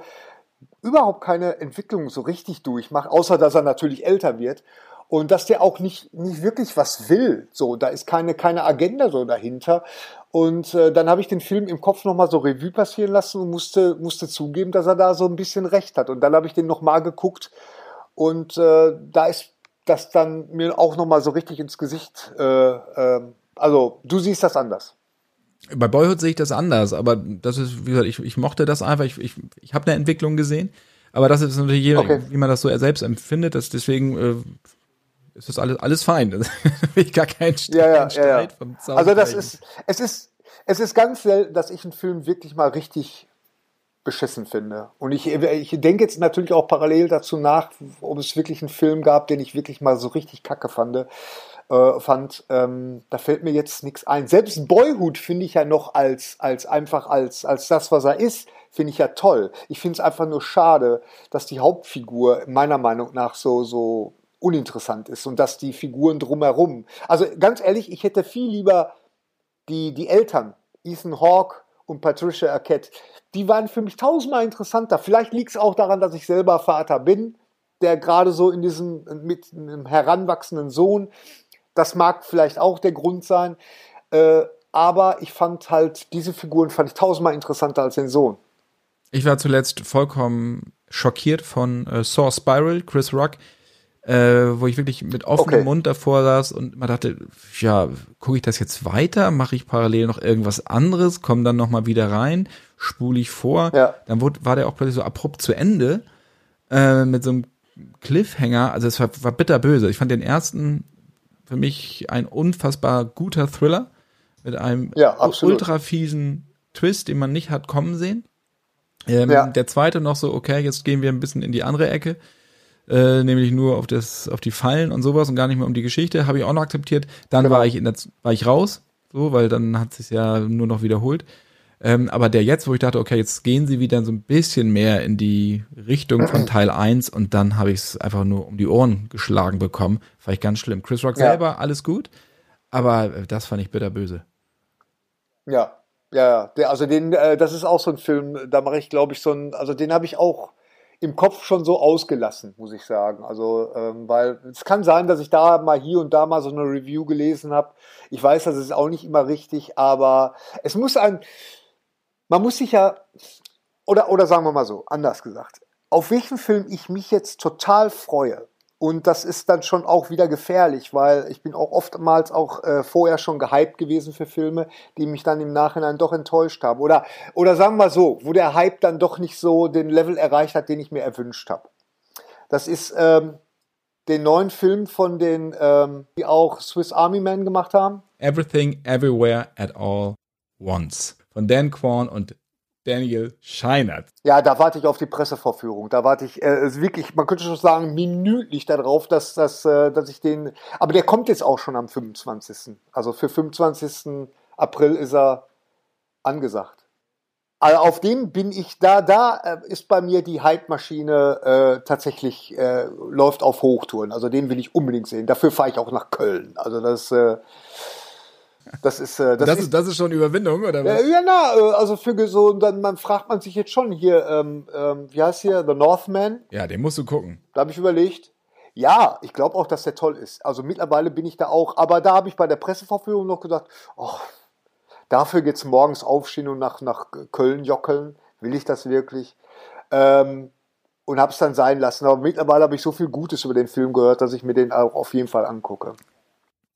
B: überhaupt keine Entwicklung so richtig durchmacht, außer dass er natürlich älter wird. Und dass der auch nicht, nicht wirklich was will. So, da ist keine, keine Agenda so dahinter. Und äh, dann habe ich den Film im Kopf nochmal so Revue passieren lassen und musste, musste zugeben, dass er da so ein bisschen recht hat. Und dann habe ich den nochmal geguckt und äh, da ist das dann mir auch nochmal so richtig ins Gesicht. Äh, äh, also du siehst das anders.
A: Bei Boyhood sehe ich das anders, aber das ist, wie gesagt, ich, ich mochte das einfach, ich, ich, ich habe eine Entwicklung gesehen, aber das ist natürlich jeder, okay. wie man das so selbst empfindet, das, deswegen äh, ist das alles, alles fein. Das ich gar kein
B: Streit, ja, ja, Streit ja, ja. vom Zaun Also das ist, es ist, es ist ganz selten, dass ich einen Film wirklich mal richtig beschissen finde. Und ich, ich denke jetzt natürlich auch parallel dazu nach, ob es wirklich einen Film gab, den ich wirklich mal so richtig kacke fand. Äh, fand ähm, da fällt mir jetzt nichts ein. Selbst Boyhood finde ich ja noch als, als einfach als, als das, was er ist, finde ich ja toll. Ich finde es einfach nur schade, dass die Hauptfigur meiner Meinung nach so, so uninteressant ist und dass die Figuren drumherum. Also ganz ehrlich, ich hätte viel lieber die, die Eltern, Ethan Hawke und Patricia Arquette, die waren für mich tausendmal interessanter. Vielleicht liegt es auch daran, dass ich selber Vater bin, der gerade so in diesem, mit einem heranwachsenden Sohn, das mag vielleicht auch der Grund sein, äh, aber ich fand halt, diese Figuren fand ich tausendmal interessanter als den Sohn.
A: Ich war zuletzt vollkommen schockiert von äh, Saw Spiral, Chris Rock, äh, wo ich wirklich mit offenem okay. Mund davor saß und man dachte, ja, gucke ich das jetzt weiter? Mache ich parallel noch irgendwas anderes? Komme dann noch mal wieder rein? Spule ich vor? Ja. Dann wurde, war der auch plötzlich so abrupt zu Ende äh, mit so einem Cliffhanger. Also es war, war bitterböse. Ich fand den ersten für mich ein unfassbar guter Thriller mit einem ja, ultra fiesen Twist, den man nicht hat kommen sehen. Ähm, ja. Der zweite noch so, okay, jetzt gehen wir ein bisschen in die andere Ecke äh, nämlich nur auf das, auf die Fallen und sowas und gar nicht mehr um die Geschichte, habe ich auch noch akzeptiert. Dann genau. war ich in der, war ich raus, so, weil dann hat sich ja nur noch wiederholt. Ähm, aber der jetzt, wo ich dachte, okay, jetzt gehen sie wieder so ein bisschen mehr in die Richtung von Teil 1 und dann habe ich es einfach nur um die Ohren geschlagen bekommen. Fand ich ganz schlimm. Chris Rock ja. selber, alles gut, aber das fand ich bitterböse.
B: Ja, Ja, der, also den, äh, das ist auch so ein Film, da mache ich, glaube ich, so ein, also den habe ich auch im Kopf schon so ausgelassen, muss ich sagen. Also, ähm, weil es kann sein, dass ich da mal hier und da mal so eine Review gelesen habe. Ich weiß, das ist auch nicht immer richtig, aber es muss ein, man muss sich ja, oder, oder sagen wir mal so, anders gesagt, auf welchen Film ich mich jetzt total freue, und das ist dann schon auch wieder gefährlich, weil ich bin auch oftmals auch äh, vorher schon gehypt gewesen für Filme, die mich dann im Nachhinein doch enttäuscht haben. Oder, oder sagen wir so, wo der Hype dann doch nicht so den Level erreicht hat, den ich mir erwünscht habe. Das ist ähm, den neuen Film von den, ähm, die auch Swiss Army Men gemacht haben.
A: Everything, Everywhere, at All Once. Von Dan Kwan und Daniel Scheinert.
B: Ja, da warte ich auf die Pressevorführung. Da warte ich äh, wirklich, man könnte schon sagen, minütlich darauf, dass, dass, äh, dass ich den. Aber der kommt jetzt auch schon am 25. Also für 25. April ist er angesagt. Also auf dem bin ich da, da äh, ist bei mir die Hype-Maschine äh, tatsächlich äh, läuft auf Hochtouren. Also den will ich unbedingt sehen. Dafür fahre ich auch nach Köln. Also das das ist, äh,
A: das, das, ist, das ist schon Überwindung, oder
B: was? ja, na, äh, also für so, dann man fragt man sich jetzt schon hier, ähm, ähm, wie heißt hier, The Northman?
A: Ja, den musst du gucken.
B: Da habe ich überlegt. Ja, ich glaube auch, dass der toll ist. Also mittlerweile bin ich da auch, aber da habe ich bei der Presseverführung noch gesagt, oh, dafür es morgens aufstehen und nach, nach Köln jockeln. Will ich das wirklich? Ähm, und habe es dann sein lassen. Aber mittlerweile habe ich so viel Gutes über den Film gehört, dass ich mir den auch auf jeden Fall angucke.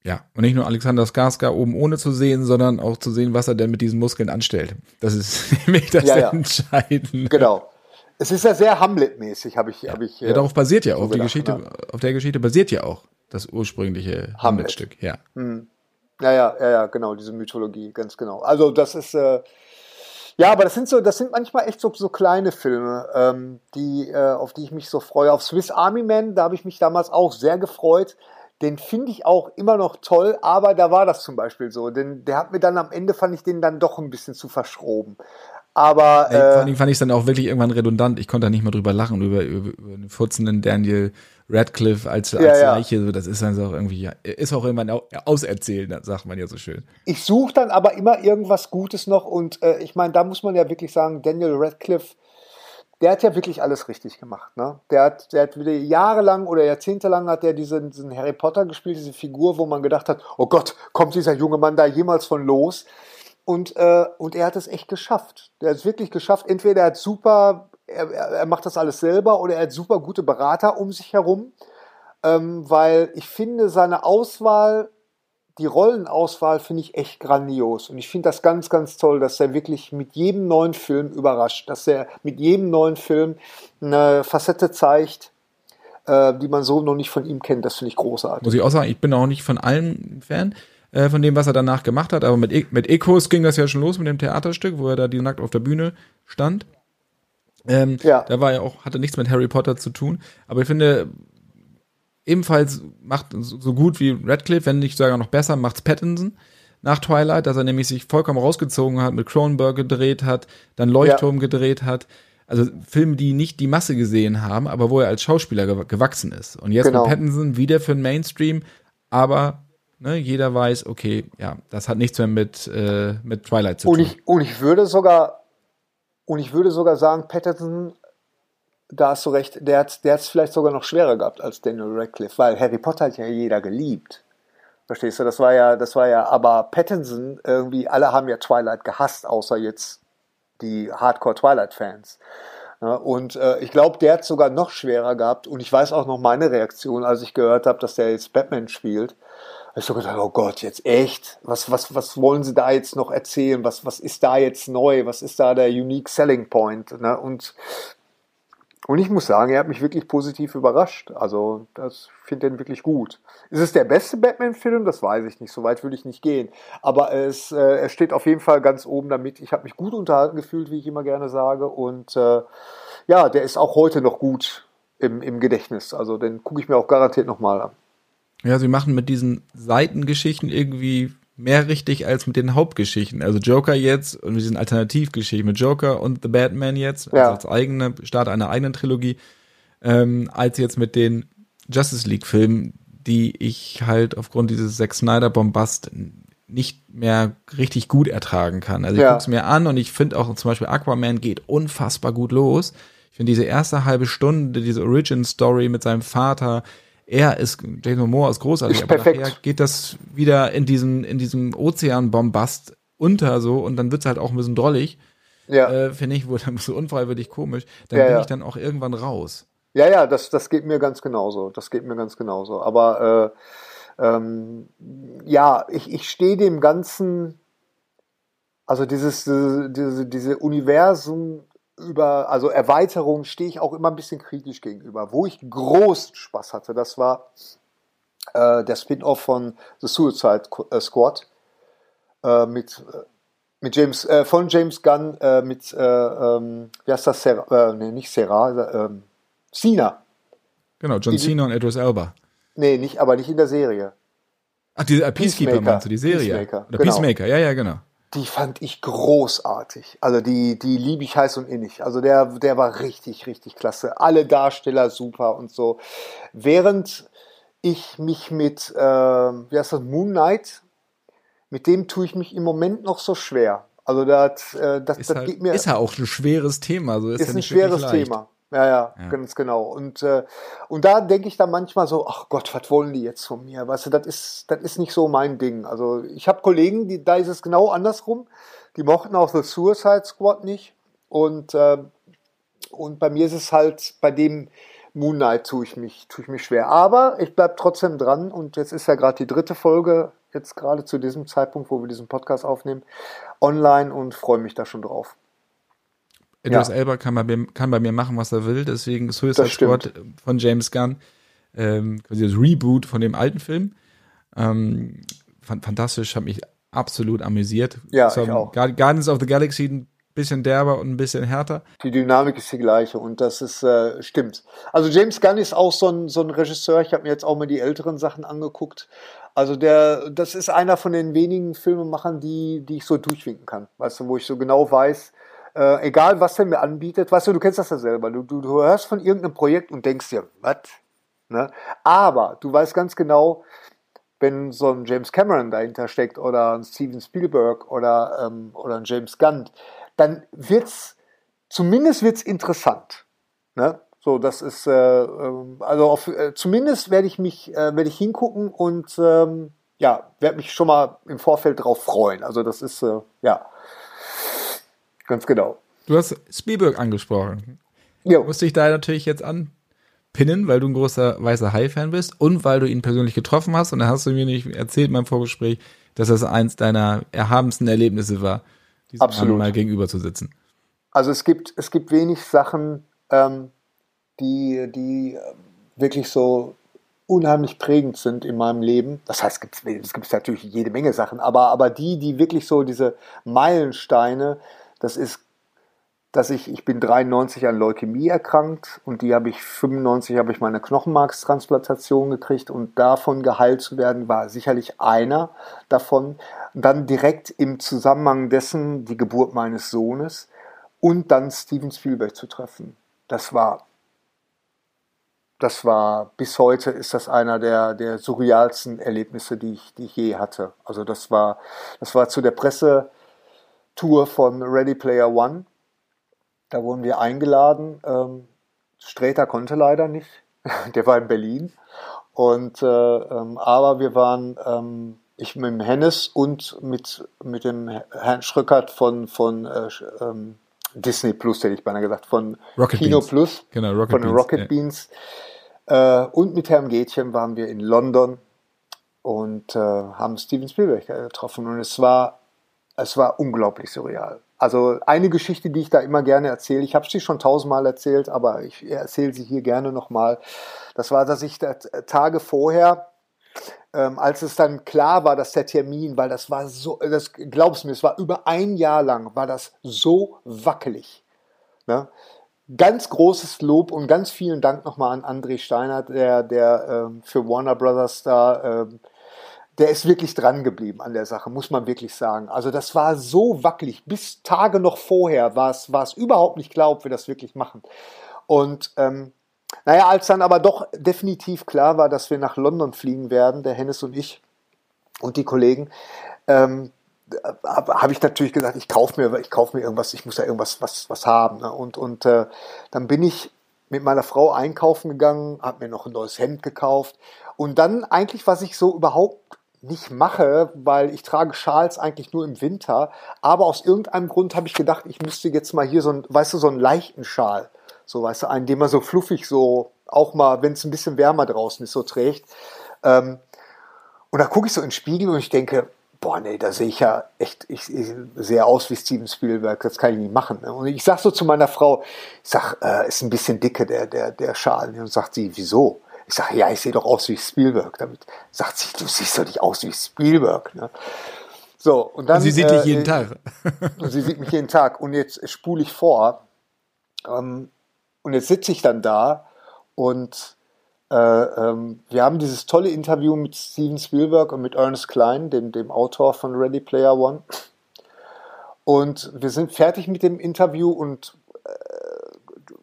A: Ja, und nicht nur Alexander Skarsgård oben ohne zu sehen, sondern auch zu sehen, was er denn mit diesen Muskeln anstellt. Das ist nämlich das ja, ja. Entscheidende.
B: Genau. Es ist ja sehr Hamlet-mäßig, habe ich, ja. Hab ich.
A: Ja, darauf basiert ja so auch die Geschichte. Ja. Auf der Geschichte basiert ja auch das ursprüngliche Hamlet-Stück. Hamlet ja. Hm.
B: Ja, ja, ja, ja, genau, diese Mythologie, ganz genau. Also das ist, äh, ja, aber das sind so, das sind manchmal echt so, so kleine Filme, ähm, die, äh, auf die ich mich so freue. Auf Swiss Army Man, da habe ich mich damals auch sehr gefreut den finde ich auch immer noch toll, aber da war das zum Beispiel so. Denn der hat mir dann am Ende, fand ich den dann doch ein bisschen zu verschroben. Aber.
A: Äh, Vor allem fand ich es dann auch wirklich irgendwann redundant. Ich konnte da nicht mehr drüber lachen, über, über, über den furzenden Daniel Radcliffe als, als ja, Leiche. Das ist dann so irgendwie, ja, ist auch irgendwann auserzählt, sagt man ja so schön.
B: Ich suche dann aber immer irgendwas Gutes noch und äh, ich meine, da muss man ja wirklich sagen, Daniel Radcliffe der hat ja wirklich alles richtig gemacht. Ne? Der hat, der hat wieder jahrelang oder jahrzehntelang hat er diesen, diesen Harry Potter gespielt, diese Figur, wo man gedacht hat, oh Gott, kommt dieser junge Mann da jemals von los? Und, äh, und er hat es echt geschafft. Der hat es wirklich geschafft. Entweder er hat super, er, er macht das alles selber oder er hat super gute Berater um sich herum. Ähm, weil ich finde, seine Auswahl die Rollenauswahl finde ich echt grandios. Und ich finde das ganz, ganz toll, dass er wirklich mit jedem neuen Film überrascht, dass er mit jedem neuen Film eine Facette zeigt, äh, die man so noch nicht von ihm kennt. Das finde ich großartig.
A: Muss ich auch sagen, ich bin auch nicht von allen Fan äh, von dem, was er danach gemacht hat, aber mit, e mit Ecos ging das ja schon los mit dem Theaterstück, wo er da die nackt auf der Bühne stand. Ähm, ja. Da war ja auch, hatte nichts mit Harry Potter zu tun. Aber ich finde, ebenfalls macht so gut wie Radcliffe, wenn nicht sogar noch besser, macht's Pattinson nach Twilight, dass er nämlich sich vollkommen rausgezogen hat, mit Cronenberg gedreht hat, dann Leuchtturm ja. gedreht hat. Also Filme, die nicht die Masse gesehen haben, aber wo er als Schauspieler gewachsen ist. Und jetzt genau. mit Pattinson wieder für den Mainstream, aber ne, jeder weiß, okay, ja, das hat nichts mehr mit, äh, mit Twilight zu
B: tun. Und ich, und ich würde sogar, und ich würde sogar sagen, Pattinson da hast du recht, der hat es vielleicht sogar noch schwerer gehabt als Daniel Radcliffe, weil Harry Potter hat ja jeder geliebt. Verstehst du? Das war ja, das war ja, aber Pattinson, irgendwie, alle haben ja Twilight gehasst, außer jetzt die Hardcore Twilight-Fans. Ja, und äh, ich glaube, der hat sogar noch schwerer gehabt. Und ich weiß auch noch meine Reaktion, als ich gehört habe, dass der jetzt Batman spielt. Ich so gedacht, oh Gott, jetzt echt? Was, was, was wollen sie da jetzt noch erzählen? Was, was ist da jetzt neu? Was ist da der unique selling point? Ne? Und und ich muss sagen, er hat mich wirklich positiv überrascht. Also, das finde ich wirklich gut. Ist es der beste Batman-Film? Das weiß ich nicht. So weit würde ich nicht gehen. Aber es, äh, er steht auf jeden Fall ganz oben damit. Ich habe mich gut unterhalten gefühlt, wie ich immer gerne sage. Und äh, ja, der ist auch heute noch gut im, im Gedächtnis. Also, den gucke ich mir auch garantiert nochmal an.
A: Ja, sie machen mit diesen Seitengeschichten irgendwie mehr richtig als mit den Hauptgeschichten. Also Joker jetzt und mit diesen Alternativgeschichten mit Joker und The Batman jetzt, ja. also als eigene, Start einer eigenen Trilogie, ähm, als jetzt mit den Justice League Filmen, die ich halt aufgrund dieses Zack Snyder Bombast nicht mehr richtig gut ertragen kann. Also ich
B: Ja.
A: guck's mir an und ich finde auch zum Beispiel Aquaman geht unfassbar gut los. Ich finde diese erste halbe Stunde, diese Origin-Story mit seinem Vater, er ist, Jason Momoa ist großartig,
B: Ist
A: aber
B: perfekt.
A: nachher geht das wieder in diesen, in diesem Ozeanbombast unter so und dann wird's halt auch ein bisschen drollig,
B: Ja,
A: äh, finde ich, dann so unfreiwillig komisch. Dann
B: Ja,
A: bin
B: ja.
A: ich dann auch irgendwann raus.
B: ja, ja, das, das geht mir ganz genauso. Das geht mir ganz genauso. Aber äh, ähm, ja, ich, ich stehe dem Ganzen, also dieses, diese, diese, diese Universum über, also Erweiterung stehe ich auch immer ein bisschen kritisch gegenüber. Wo ich großen Spaß hatte, das war äh, der Spin-off von The Suicide äh, Squad äh, mit, äh, mit James, äh, von James Gunn äh, mit, äh, ähm, wie heißt das, Sarah, nee, nicht Sarah, äh, ähm, Cena.
A: Genau, John
B: Die-
A: Cena und Idris Elba.
B: Nee, nicht, aber nicht in der Serie.
A: Ach, die Peacekeeper
B: Peacemaker.
A: meinst du, die Serie?
B: Peacemaker,
A: Oder
B: genau.
A: Peacemaker, ja, ja, genau.
B: Die fand ich großartig. Also die, die liebe ich heiß und innig. Also der, der war richtig, richtig klasse. Alle Darsteller super und so. Während ich mich mit, äh, wie heißt das, Moon Knight, mit dem tue ich mich im Moment noch so schwer. Also das, äh, das,
A: Ist,
B: das
A: halt,
B: geht mir.
A: ist ja auch ein schweres Thema. So ist,
B: ist
A: ja
B: ein schweres. Thema. Ja, ja,
A: Ja.
B: ganz genau. Und, äh, und da denke ich dann manchmal so, ach Gott, was wollen die jetzt von mir? Weißt du, das ist, das ist nicht so mein Ding. Also ich habe Kollegen, die, da ist es genau andersrum. Die mochten auch The Suicide Squad nicht. Und, äh, und bei mir ist es halt, bei dem Moon Knight tue ich mich, tue ich mich schwer. Aber ich bleibe trotzdem dran. Und jetzt ist ja gerade die dritte Folge, jetzt gerade zu diesem Zeitpunkt, wo wir diesen Podcast aufnehmen, online und freue mich da schon drauf.
A: Idris
B: Ja.
A: Elba kann bei, mir, kann bei mir machen, was er will. Deswegen Suicide
B: Das stimmt.
A: Squad von James Gunn, ähm, quasi das Reboot von dem alten Film. Ähm, fan- fantastisch, hat mich absolut amüsiert.
B: Ja,
A: So,
B: ich auch.
A: Guard- Guardians of the Galaxy ein bisschen derber und ein bisschen härter.
B: Die Dynamik ist die gleiche und das ist äh, stimmt. Also James Gunn ist auch so ein, so ein Regisseur. Ich habe mir jetzt auch mal die älteren Sachen angeguckt. Also der, das ist einer von den wenigen Filmemachern, die, die ich so durchwinken kann. Weißt du, wo ich so genau weiß, äh, egal was er mir anbietet, weißt du, du kennst das ja selber. Du, du, du hörst von irgendeinem Projekt und denkst dir, was? Ne? Aber du weißt ganz genau, wenn so ein James Cameron dahinter steckt oder ein Steven Spielberg oder, ähm, oder ein James Gunn, dann wird's zumindest wird's interessant. Ne? So, das ist äh, ähm, also auf, äh, zumindest werde ich mich äh, werde ich hingucken und ähm, ja werde mich schon mal im Vorfeld drauf freuen. Also das ist äh, ja ganz genau.
A: Du hast Spielberg angesprochen.
B: Jo.
A: Musste ich da natürlich jetzt anpinnen, weil du ein großer weißer Hai-Fan bist und weil du ihn persönlich getroffen hast. Und da hast du mir nicht erzählt in meinem Vorgespräch, dass das eins deiner erhabensten Erlebnisse war, diesem
B: Absolut.
A: Mal gegenüber zu sitzen.
B: Also es gibt, es gibt wenig Sachen, ähm, die, die äh, wirklich so unheimlich prägend sind in meinem Leben. Das heißt, es gibt, es gibt natürlich jede Menge Sachen, aber, aber die, die wirklich so diese Meilensteine, das ist, dass ich, ich bin 93 an Leukämie erkrankt und die habe ich 95 habe ich meine Knochenmarkstransplantation gekriegt und davon geheilt zu werden war sicherlich einer davon. Dann direkt im Zusammenhang dessen die Geburt meines Sohnes und dann Steven Spielberg zu treffen. Das war, das war, bis heute ist das einer der, der surrealsten Erlebnisse, die ich, die ich je hatte. Also das war, das war zu der Pressetour von Ready Player One. Da wurden wir eingeladen. Ähm, Sträter konnte leider nicht. Der war in Berlin. Und, äh, ähm, aber wir waren, ähm, ich mit dem Hennes und mit, mit dem Herrn Schröckert von, von äh, ähm, Disney Plus, hätte ich beinahe gesagt, von
A: Rocket
B: Kino
A: Beans.
B: Plus,
A: Genau, Rocket
B: von den
A: Beans,
B: Rocket
A: ja.
B: Beans. Äh, und mit Herrn Gätchen waren wir in London und äh, haben Steven Spielberg äh, getroffen. Und es war, es war unglaublich surreal. Also eine Geschichte, die ich da immer gerne erzähle, ich habe sie schon tausendmal erzählt, aber ich erzähle sie hier gerne nochmal. Das war, dass ich da, Tage vorher, ähm, als es dann klar war, dass der Termin, weil das war so, das glaubst mir, es war über ein Jahr lang, war das so wackelig. Ne? Ganz großes Lob und ganz vielen Dank nochmal an André Steiner, der, der ähm, für Warner Brothers da, ähm, der ist wirklich dran geblieben an der Sache, muss man wirklich sagen. Also das war so wackelig. Bis Tage noch vorher war es, überhaupt nicht klar, ob wir das wirklich machen. Und ähm, naja, als dann aber doch definitiv klar war, dass wir nach London fliegen werden, der Hennes und ich, und die Kollegen, ähm, habe hab ich natürlich gesagt, ich kaufe mir, ich kaufe mir irgendwas, ich muss ja irgendwas was, was haben. Ne? Und, und äh, dann bin ich mit meiner Frau einkaufen gegangen, habe mir noch ein neues Hemd gekauft und dann eigentlich, was ich so überhaupt nicht mache, weil ich trage Schals eigentlich nur im Winter, aber aus irgendeinem Grund habe ich gedacht, ich müsste jetzt mal hier so ein, weißt du, so einen leichten Schal, so weißt du, einen, den man so fluffig so auch mal, wenn es ein bisschen wärmer draußen ist, so trägt. Ähm, und da gucke ich so in den Spiegel und ich denke, boah, nee, da sehe ich ja echt, ich, ich sehe aus wie Steven Spielberg, das kann ich nicht machen. Ne? Und ich sag so zu meiner Frau, ich sag, äh, ist ein bisschen dicke der, der, der Schal. Und sagt sie, wieso? Ich sage, ja, ich sehe doch aus wie Spielberg. Damit sagt sie, du siehst doch nicht aus wie Spielberg. Ne? So, und dann. Und
A: sie sieht äh, dich jeden Tag.
B: und sie sieht mich jeden Tag. Und jetzt spule ich vor. Ähm, und jetzt sitze ich dann da und äh, ähm, wir haben dieses tolle Interview mit Steven Spielberg und mit Ernest Klein, dem, dem Autor von Ready Player One. Und wir sind fertig mit dem Interview und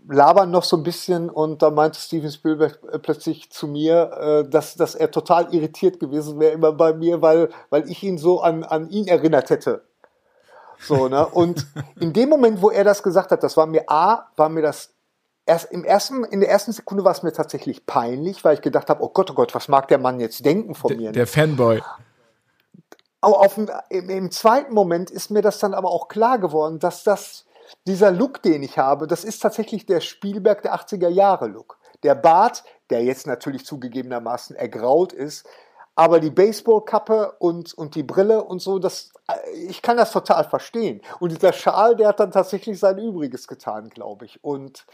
B: labern noch so ein bisschen und da meinte Steven Spielberg äh, plötzlich zu mir, äh, dass, dass er total irritiert gewesen wäre immer bei mir, weil, weil ich ihn so an, an ihn erinnert hätte. So, ne? Und in dem Moment, wo er das gesagt hat, das war mir A, war mir das erst im ersten, in der ersten Sekunde war es mir tatsächlich peinlich, weil ich gedacht habe, oh Gott, oh Gott, was mag der Mann jetzt denken von mir?
A: Der, der Fanboy.
B: Auf, im, Im zweiten Moment ist mir das dann aber auch klar geworden, dass das dieser Look, den ich habe, das ist tatsächlich der Spielberg der 80er Jahre Look. Der Bart, der jetzt natürlich zugegebenermaßen ergraut ist, aber die Baseballkappe und, und die Brille und so, das, äh, ich kann das total verstehen. Und dieser Schal, der hat dann tatsächlich sein Übriges getan, glaube ich. Und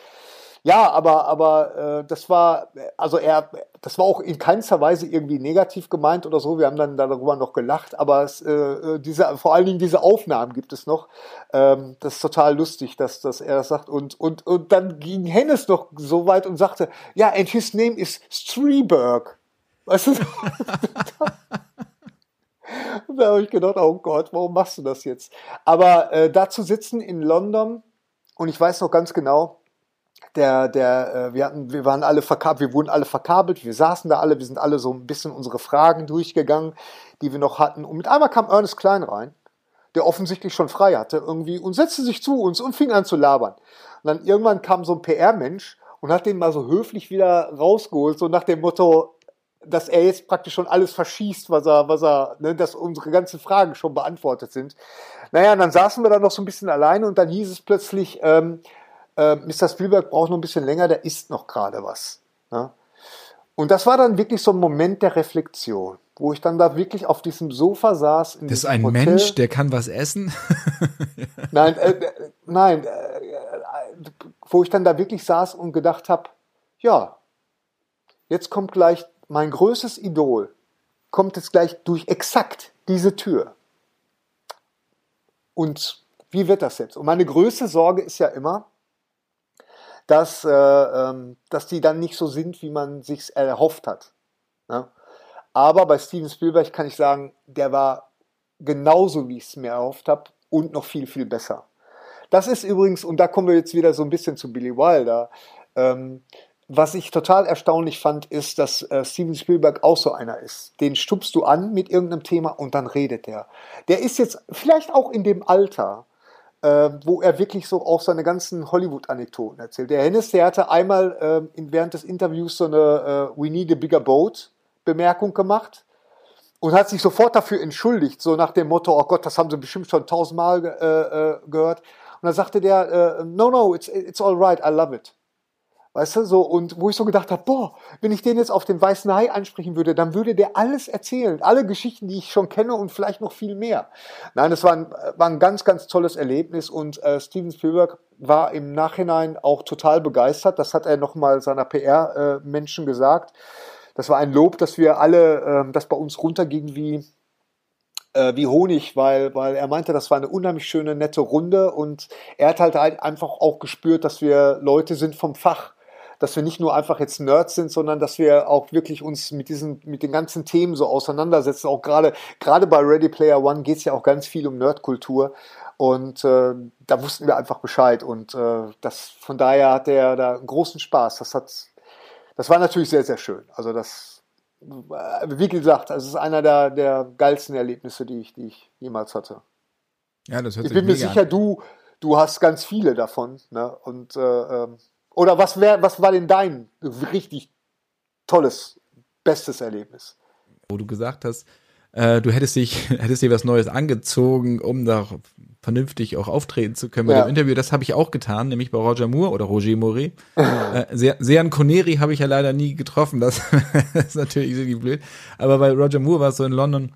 B: ja, aber, aber äh, das war, also er, das war auch in keinster Weise irgendwie negativ gemeint oder so. Wir haben dann darüber noch gelacht, aber es, äh, äh, diese, vor allen Dingen diese Aufnahmen gibt es noch. Ähm, das ist total lustig, dass, dass er das sagt. Und, und, und dann ging Hennes noch so weit und sagte, ja, and his name is Streberg. Weißt du? Und da habe ich gedacht, oh Gott, warum machst du das jetzt? Aber äh, da zu sitzen in London, und ich weiß noch ganz genau, der, der, äh, wir hatten, wir waren alle verkabelt, wir wurden alle verkabelt, wir saßen da alle, wir sind alle so ein bisschen unsere Fragen durchgegangen, die wir noch hatten. Und mit einmal kam Ernest Klein rein, der offensichtlich schon frei hatte irgendwie und setzte sich zu uns und fing an zu labern. Und dann irgendwann kam so ein PR-Mensch und hat den mal so höflich wieder rausgeholt, so nach dem Motto, dass er jetzt praktisch schon alles verschießt, was er, was er, ne, dass unsere ganzen Fragen schon beantwortet sind. Naja, und dann saßen wir da noch so ein bisschen alleine und dann hieß es plötzlich, ähm, äh, Mr. Spielberg braucht noch ein bisschen länger, der isst noch gerade was. Ne? Und das war dann wirklich so ein Moment der Reflexion, wo ich dann da wirklich auf diesem Sofa saß.
A: das ist ein Hotel. Mensch, der kann was essen?
B: nein, äh, äh, nein, äh, wo ich dann da wirklich saß und gedacht habe, ja, jetzt kommt gleich mein größtes Idol, kommt jetzt gleich durch exakt diese Tür. Und wie wird das jetzt? Und meine größte Sorge ist ja immer, dass, äh, ähm, dass die dann nicht so sind, wie man sich erhofft hat. Ne? Aber bei Steven Spielberg kann ich sagen, der war genauso, wie ich es mir erhofft habe und noch viel, viel besser. Das ist übrigens, und da kommen wir jetzt wieder so ein bisschen zu Billy Wilder, ähm, was ich total erstaunlich fand, ist, dass äh, Steven Spielberg auch so einer ist. Den stupst du an mit irgendeinem Thema und dann redet der. Der ist jetzt vielleicht auch in dem Alter, äh, wo er wirklich so auch seine ganzen Hollywood-Anekdoten erzählt. Der Hennes, der hatte einmal äh, während des Interviews so eine äh, We Need a Bigger Boat Bemerkung gemacht und hat sich sofort dafür entschuldigt, so nach dem Motto, oh Gott, das haben sie bestimmt schon tausendmal äh, äh, gehört. Und dann sagte der, äh, no, no, it's, it's all right, I love it. Weißt du, so, und wo ich so gedacht habe, boah, wenn ich den jetzt auf den weißen Hai ansprechen würde, dann würde der alles erzählen, alle Geschichten, die ich schon kenne und vielleicht noch viel mehr. Nein, das war ein, war ein ganz, ganz tolles Erlebnis und äh, Steven Spielberg war im Nachhinein auch total begeistert. Das hat er nochmal seiner PR-Menschen äh, gesagt. Das war ein Lob, dass wir alle, äh, das bei uns runterging wie, äh, wie Honig, weil, weil er meinte, das war eine unheimlich schöne, nette Runde und er hat halt einfach auch gespürt, dass wir Leute sind vom Fach dass wir nicht nur einfach jetzt Nerds sind, sondern dass wir auch wirklich uns mit diesen, mit den ganzen Themen so auseinandersetzen. Auch gerade, gerade bei Ready Player One geht es ja auch ganz viel um Nerdkultur. Und äh, da wussten wir einfach Bescheid. Und äh, das, von daher hat er da großen Spaß. Das hat, das war natürlich sehr, sehr schön. Also das, wie gesagt, es ist einer der, der geilsten Erlebnisse, die ich, die ich jemals hatte.
A: Ja, das hört
B: ich bin mir sicher, an. du, du hast ganz viele davon. Ne? Und, äh, ähm, oder was, wär, was war denn dein richtig tolles, bestes Erlebnis?
A: Wo du gesagt hast, äh, du hättest dich, hättest dir was Neues angezogen, um da vernünftig auch auftreten zu können bei ja. dem Interview. Das habe ich auch getan, nämlich bei Roger Moore oder Roger Moret. äh, Sean Connery habe ich ja leider nie getroffen, das, das ist natürlich irgendwie blöd. Aber bei Roger Moore war es so in London,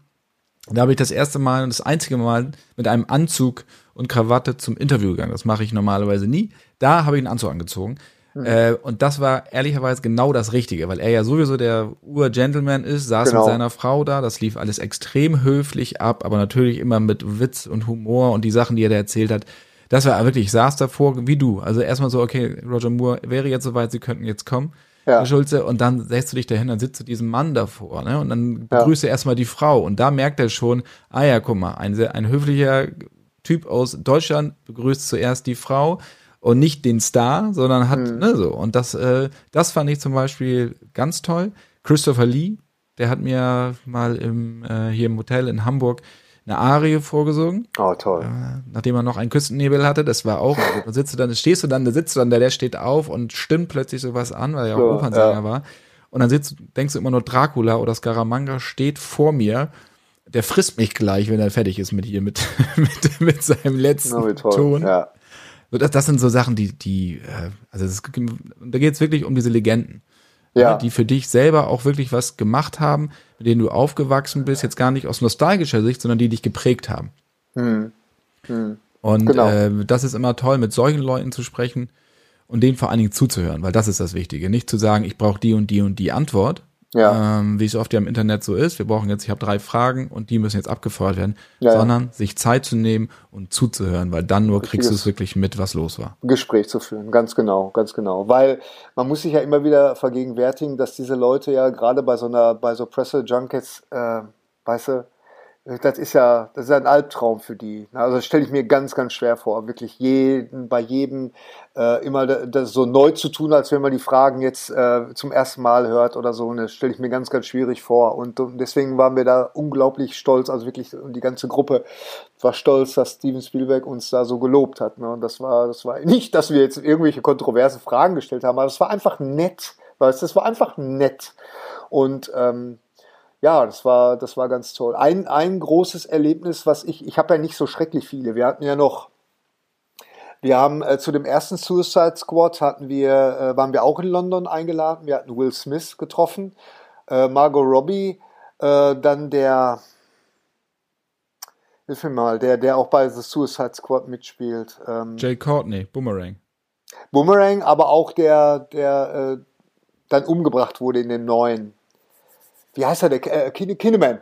A: da habe ich das erste Mal und das einzige Mal mit einem Anzug und Krawatte zum Interview gegangen. Das mache ich normalerweise nie. Da habe ich einen Anzug angezogen. Mhm. Äh, und das war ehrlicherweise genau das Richtige, weil er ja sowieso der Ur-Gentleman ist, saß genau. mit seiner Frau da, das lief alles extrem höflich ab, aber natürlich immer mit Witz und Humor und die Sachen, die er da erzählt hat. Das war wirklich, ich saß davor wie du. Also erstmal so, okay, Roger Moore wäre jetzt soweit, sie könnten jetzt kommen. Ja. Schulze, und dann setzt du dich dahin, dann sitzt du diesem Mann davor, ne? Und dann begrüßt ja. er erstmal die Frau. Und da merkt er schon, ah ja, guck mal, ein, sehr, ein höflicher Typ aus Deutschland begrüßt zuerst die Frau und nicht den Star, sondern hat, mhm. ne, so. Und das, äh, das fand ich zum Beispiel ganz toll. Christopher Lee, der hat mir mal im, äh, hier im Hotel in Hamburg eine Arie vorgesungen.
B: Oh, toll.
A: Äh, nachdem er noch einen Küstennebel hatte, das war auch, da sitzt du dann, stehst du dann, da sitzt du dann, der, der steht auf und stimmt plötzlich sowas an, weil er auch ja, Opernsänger ja. war. Und dann sitzt, denkst du immer nur, Dracula oder Scaramanga steht vor mir. Der frisst mich gleich, wenn er fertig ist mit hier, mit, mit, mit seinem letzten oh, Ton. Ja. Das, das sind so Sachen, die, die, äh, also das, da geht es wirklich um diese Legenden. Ja. Die für dich selber auch wirklich was gemacht haben, mit denen du aufgewachsen bist, jetzt gar nicht aus nostalgischer Sicht, sondern die dich geprägt haben. Hm. Hm. Und genau. äh, das ist immer toll, mit solchen Leuten zu sprechen und denen vor allen Dingen zuzuhören, weil das ist das Wichtige. Nicht zu sagen, ich brauche die und die und die Antwort, ja. ähm, wie es oft ja im Internet so ist. Wir brauchen jetzt, ich habe drei Fragen und die müssen jetzt abgefeuert werden, ja, sondern ja. sich Zeit zu nehmen und zuzuhören, weil dann nur kriegst du es wirklich mit, was los war.
B: Gespräch zu führen, ganz genau, ganz genau. Weil man muss sich ja immer wieder vergegenwärtigen, dass diese Leute ja gerade bei so einer, bei so Presse-Junkets, äh, weißt du, das ist ja, das ist ein Albtraum für die. Also das stelle ich mir ganz, ganz schwer vor, wirklich jeden, bei jedem äh, immer das so neu zu tun, als wenn man die Fragen jetzt äh, zum ersten Mal hört oder so. Und das stelle ich mir ganz, ganz schwierig vor. Und, und deswegen waren wir da unglaublich stolz, also wirklich die ganze Gruppe war stolz, dass Steven Spielberg uns da so gelobt hat. Ne? Und das war, das war nicht, dass wir jetzt irgendwelche kontroverse Fragen gestellt haben, aber es war einfach nett. Weißt, das war einfach nett. Und ähm, ja, das war, das war ganz toll. Ein, ein großes Erlebnis, was ich, ich habe ja nicht so schrecklich viele. Wir hatten ja noch, wir haben äh, zu dem ersten Suicide Squad hatten wir, äh, waren wir auch in London eingeladen. Wir hatten Will Smith getroffen, äh, Margot Robbie, äh, dann der, hilf mir mal, der, der auch bei The Suicide Squad mitspielt.
A: Ähm, Jay Courtney, Boomerang.
B: Boomerang, aber auch der, der äh, dann umgebracht wurde in den neuen wie heißt er, der äh, Kinneman?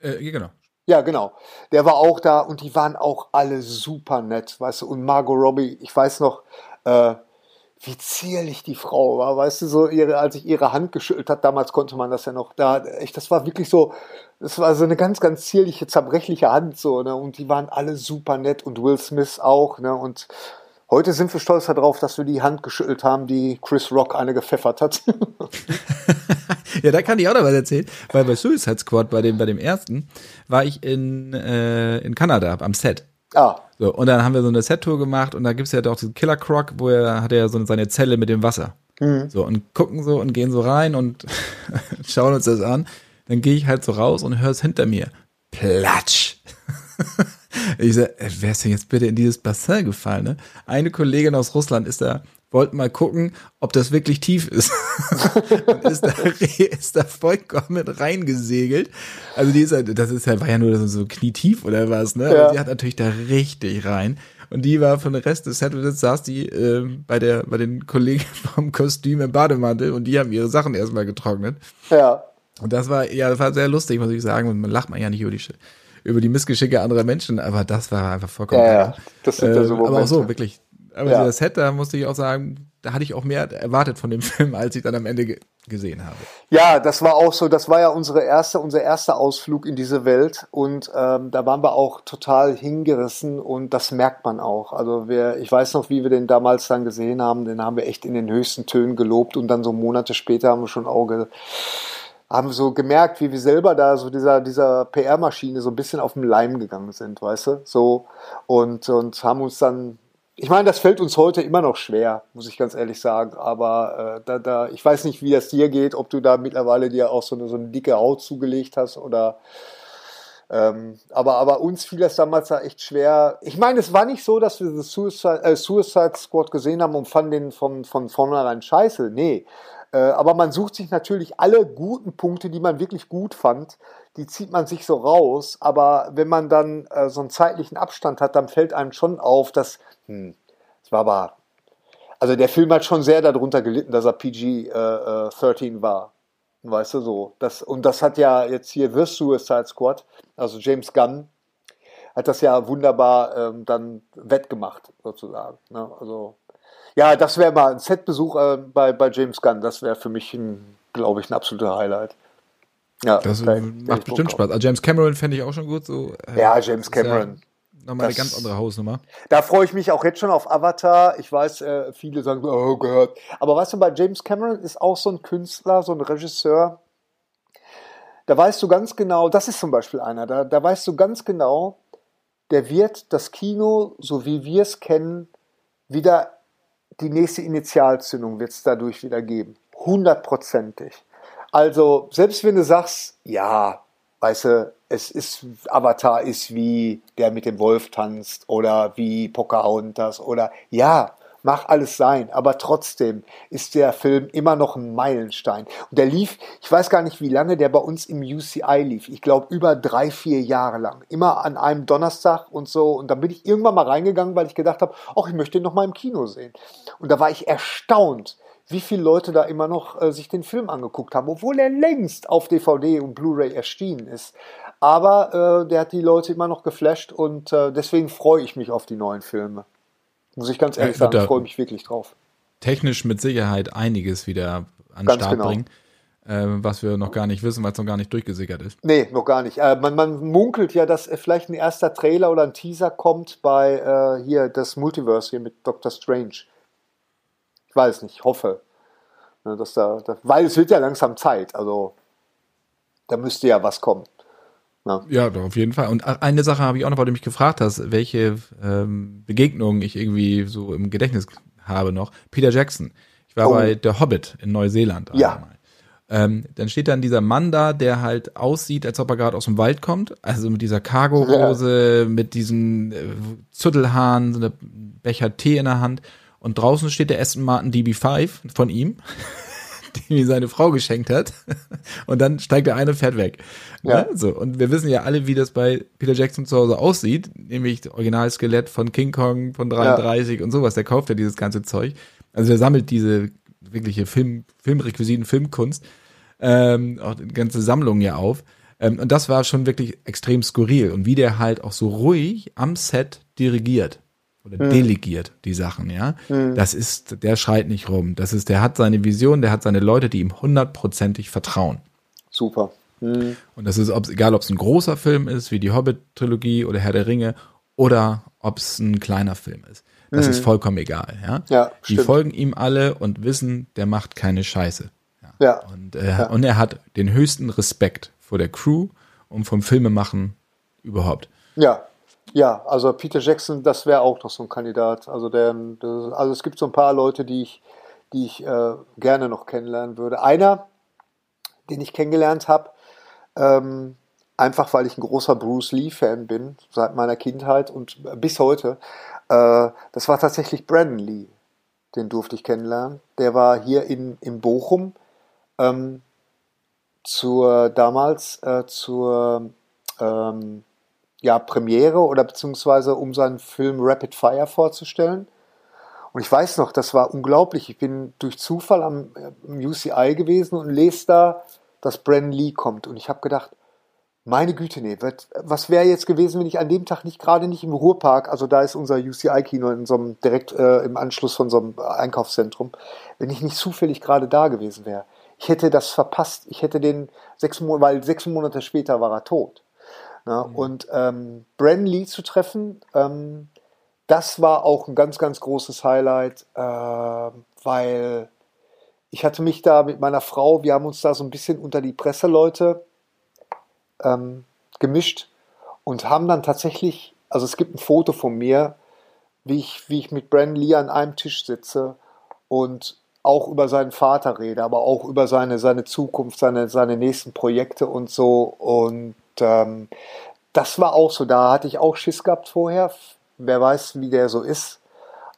A: Äh, genau.
B: Ja, genau. Der war auch da und die waren auch alle super nett, weißt du. Und Margot Robbie, ich weiß noch, äh, wie zierlich die Frau war, weißt du, so ihre, als ich ihre Hand geschüttelt hat, damals konnte man das ja noch, da, echt, das war wirklich so, das war so eine ganz, ganz zierliche, zerbrechliche Hand, so, ne, und die waren alle super nett und Will Smith auch, ne, und heute sind wir stolz darauf, dass wir die Hand geschüttelt haben, die Chris Rock eine gepfeffert hat.
A: ja, da kann ich auch noch was erzählen, weil bei Suicide Squad, bei dem, bei dem ersten, war ich in, äh, in Kanada am Set. Ah. So, und dann haben wir so eine Set-Tour gemacht und da gibt's ja doch diesen Killer Croc, wo er hat ja so seine Zelle mit dem Wasser. Mhm. So, und gucken so und gehen so rein und schauen uns das an. Dann gehe ich halt so raus und höre es hinter mir. Platsch. ich sag, wer ist denn jetzt bitte in dieses Bassin gefallen? Ne? Eine Kollegin aus Russland ist da wollten mal gucken, ob das wirklich tief ist. und ist da, ist da vollkommen reingesegelt. Also die ist halt, das ist ja, war ja nur so knietief oder was, ne? Ja. Aber die hat natürlich da richtig rein. Und die war von der Rest des Sets, saß die äh, bei der, bei den Kollegen vom Kostüm im Bademantel und die haben ihre Sachen erstmal getrocknet. Ja. Und das war, ja, das war sehr lustig, muss ich sagen. Man lacht man ja nicht über die, über die Missgeschicke anderer Menschen, aber das war einfach vollkommen. Ja, ja. das sind ja so Momente. Aber auch so, wirklich, aber ja. das da musste ich auch sagen, da hatte ich auch mehr erwartet von dem Film, als ich dann am Ende ge gesehen habe.
B: Ja, das war auch so, das war ja unsere erste, unser erster Ausflug in diese Welt und ähm, da waren wir auch total hingerissen und das merkt man auch. Also wir, ich weiß noch, wie wir den damals dann gesehen haben, den haben wir echt in den höchsten Tönen gelobt und dann so Monate später haben wir schon Auge haben so gemerkt, wie wir selber da so dieser, dieser PR-Maschine so ein bisschen auf den Leim gegangen sind, weißt du? So, und, und haben uns dann, ich meine, das fällt uns heute immer noch schwer, muss ich ganz ehrlich sagen, aber äh, da, da, ich weiß nicht, wie das dir geht, ob du da mittlerweile dir auch so eine, so eine dicke Haut zugelegt hast oder, ähm, aber, aber uns fiel das damals da echt schwer. Ich meine, es war nicht so, dass wir das Suicide, äh, Suicide Squad gesehen haben und fanden den von, von vornherein scheiße. Nee. Äh, aber man sucht sich natürlich alle guten Punkte, die man wirklich gut fand, die zieht man sich so raus. Aber wenn man dann äh, so einen zeitlichen Abstand hat, dann fällt einem schon auf, dass, hm, es war aber, also der Film hat schon sehr darunter gelitten, dass er PG-13 äh, äh war. Weißt du so. Das, und das hat ja jetzt hier The Suicide Squad, also James Gunn, hat das ja wunderbar ähm, dann wettgemacht, sozusagen. Ne? Also, ja, das wäre mal ein Setbesuch äh, bei, bei James Gunn. Das wäre für mich, glaube ich, ein absoluter Highlight.
A: Ja, das macht bestimmt Spaß. Also James Cameron fände ich auch schon gut. So,
B: äh, ja, James Cameron
A: nochmal eine ganz andere Hausnummer.
B: Da freue ich mich auch jetzt schon auf Avatar. Ich weiß, äh, viele sagen, oh Gott. Aber weißt du, bei James Cameron ist auch so ein Künstler, so ein Regisseur. Da weißt du ganz genau, das ist zum Beispiel einer, da, da weißt du ganz genau, der wird das Kino, so wie wir es kennen, wieder die nächste Initialzündung wird es dadurch wieder geben. Hundertprozentig. Also, selbst wenn du sagst, ja, weißt du, es ist, Avatar ist wie der mit dem Wolf tanzt oder wie Pocahontas oder ja, mach alles sein, aber trotzdem ist der Film immer noch ein Meilenstein. Und der lief, ich weiß gar nicht wie lange, der bei uns im UCI lief. Ich glaube über drei, vier Jahre lang. Immer an einem Donnerstag und so. Und dann bin ich irgendwann mal reingegangen, weil ich gedacht habe, ach, ich möchte ihn noch mal im Kino sehen. Und da war ich erstaunt, wie viele Leute da immer noch äh, sich den Film angeguckt haben, obwohl er längst auf DVD und Blu-ray erschienen ist. Aber äh, der hat die Leute immer noch geflasht und äh, deswegen freue ich mich auf die neuen Filme. Muss ich ganz ehrlich ja, sagen, ich freue mich wirklich drauf.
A: Technisch mit Sicherheit einiges wieder an den Start genau. bringen, äh, was wir noch gar nicht wissen, weil es noch gar nicht durchgesickert ist.
B: Nee, noch gar nicht. Äh, man, man, munkelt ja, dass vielleicht ein erster Trailer oder ein Teaser kommt bei äh, hier das Multiverse hier mit Doctor Strange. Ich weiß nicht, hoffe. Ne, dass da, da, weil es wird ja langsam Zeit, also da müsste ja was kommen.
A: Ja. ja, doch, auf jeden Fall. Und eine Sache habe ich auch noch, weil du mich gefragt hast, welche ähm, Begegnungen ich irgendwie so im Gedächtnis habe noch. Peter Jackson. Ich war oh. bei The Hobbit in Neuseeland.
B: Ja.
A: Ähm, dann steht dann dieser Mann da, der halt aussieht, als ob er gerade aus dem Wald kommt. Also mit dieser Cargo-Hose, ja. mit diesen äh, Züttelhaaren, so eine Becher Tee in der Hand. Und draußen steht der Aston Martin DB5 von ihm. die mir seine Frau geschenkt hat. Und dann steigt der eine und fährt weg. Ja. Ne? So. Und wir wissen ja alle, wie das bei Peter Jackson zu Hause aussieht, nämlich das Originalskelett von King Kong von 33 ja. und sowas. Der kauft ja dieses ganze Zeug. Also der sammelt diese wirkliche Film, Filmrequisiten, Filmkunst, ähm, auch die ganze Sammlung ja auf. Ähm, und das war schon wirklich extrem skurril. Und wie der halt auch so ruhig am Set dirigiert oder mhm. delegiert die Sachen, ja. Mhm. Das ist, der schreit nicht rum. Das ist, der hat seine Vision, der hat seine Leute, die ihm hundertprozentig vertrauen.
B: Super.
A: Mhm. Und das ist, ob's, egal ob es ein großer Film ist, wie die Hobbit-Trilogie oder Herr der Ringe, oder ob es ein kleiner Film ist. Das ist mhm. vollkommen egal, ja.
B: ja
A: die stimmt. folgen ihm alle und wissen, der macht keine Scheiße.
B: Ja. ja.
A: Und, äh, ja. und er hat den höchsten Respekt vor der Crew und vom Filmemachen überhaupt.
B: Ja, ja, also Peter Jackson, das wäre auch noch so ein Kandidat. Also, der, der, also es gibt so ein paar Leute, die ich, die ich äh, gerne noch kennenlernen würde. Einer, den ich kennengelernt habe, ähm, einfach weil ich ein großer Bruce Lee-Fan bin, seit meiner Kindheit und bis heute, äh, das war tatsächlich Brandon Lee. Den durfte ich kennenlernen. Der war hier in, in Bochum ähm, zur damals äh, zur ähm, ja, Premiere oder beziehungsweise um seinen Film Rapid Fire vorzustellen. Und ich weiß noch, das war unglaublich. Ich bin durch Zufall am, am UCI gewesen und lese da, dass Brandon Lee kommt. Und ich habe gedacht, meine Güte, nee, was wäre jetzt gewesen, wenn ich an dem Tag nicht gerade nicht im Ruhrpark, also da ist unser UCI-Kino in so einem, direkt äh, im Anschluss von so einem Einkaufszentrum, wenn ich nicht zufällig gerade da gewesen wäre. Ich hätte das verpasst. Ich hätte den sechs Monate, weil sechs Monate später war er tot. Ne? Mhm. Und ähm, Bren Lee zu treffen, ähm, das war auch ein ganz, ganz großes Highlight, äh, weil ich hatte mich da mit meiner Frau, wir haben uns da so ein bisschen unter die Presseleute ähm, gemischt und haben dann tatsächlich, also es gibt ein Foto von mir, wie ich, wie ich mit Brandon Lee an einem Tisch sitze und auch über seinen Vater rede, aber auch über seine, seine Zukunft, seine, seine nächsten Projekte und so. Und ähm, das war auch so, da hatte ich auch Schiss gehabt vorher. Wer weiß, wie der so ist.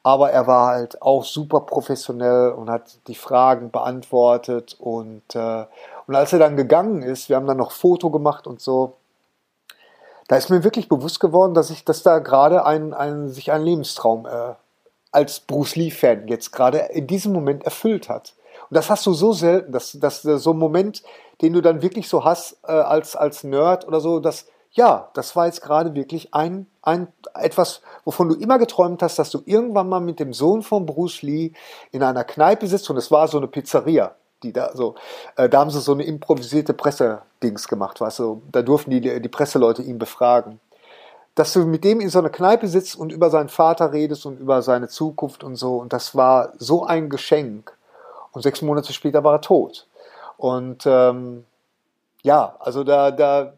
B: Aber er war halt auch super professionell und hat die Fragen beantwortet. Und, äh, und als er dann gegangen ist, wir haben dann noch Foto gemacht und so, da ist mir wirklich bewusst geworden, dass ich, dass da gerade ein, ein, sich ein Lebenstraum äh, als Bruce Lee-Fan jetzt gerade in diesem Moment erfüllt hat. Und das hast du so selten, dass, dass so ein Moment, den du dann wirklich so hast äh, als, als Nerd oder so, dass ja, das war jetzt gerade wirklich ein, ein etwas, wovon du immer geträumt hast, dass du irgendwann mal mit dem Sohn von Bruce Lee in einer Kneipe sitzt und es war so eine Pizzeria die da so, äh, da haben sie so eine improvisierte Pressedings gemacht, weißt du, da durften die, die Presseleute ihn befragen. Dass du mit dem in so einer Kneipe sitzt und über seinen Vater redest und über seine Zukunft und so, und das war so ein Geschenk. Und sechs Monate später war er tot. Und ähm, ja, also da, da,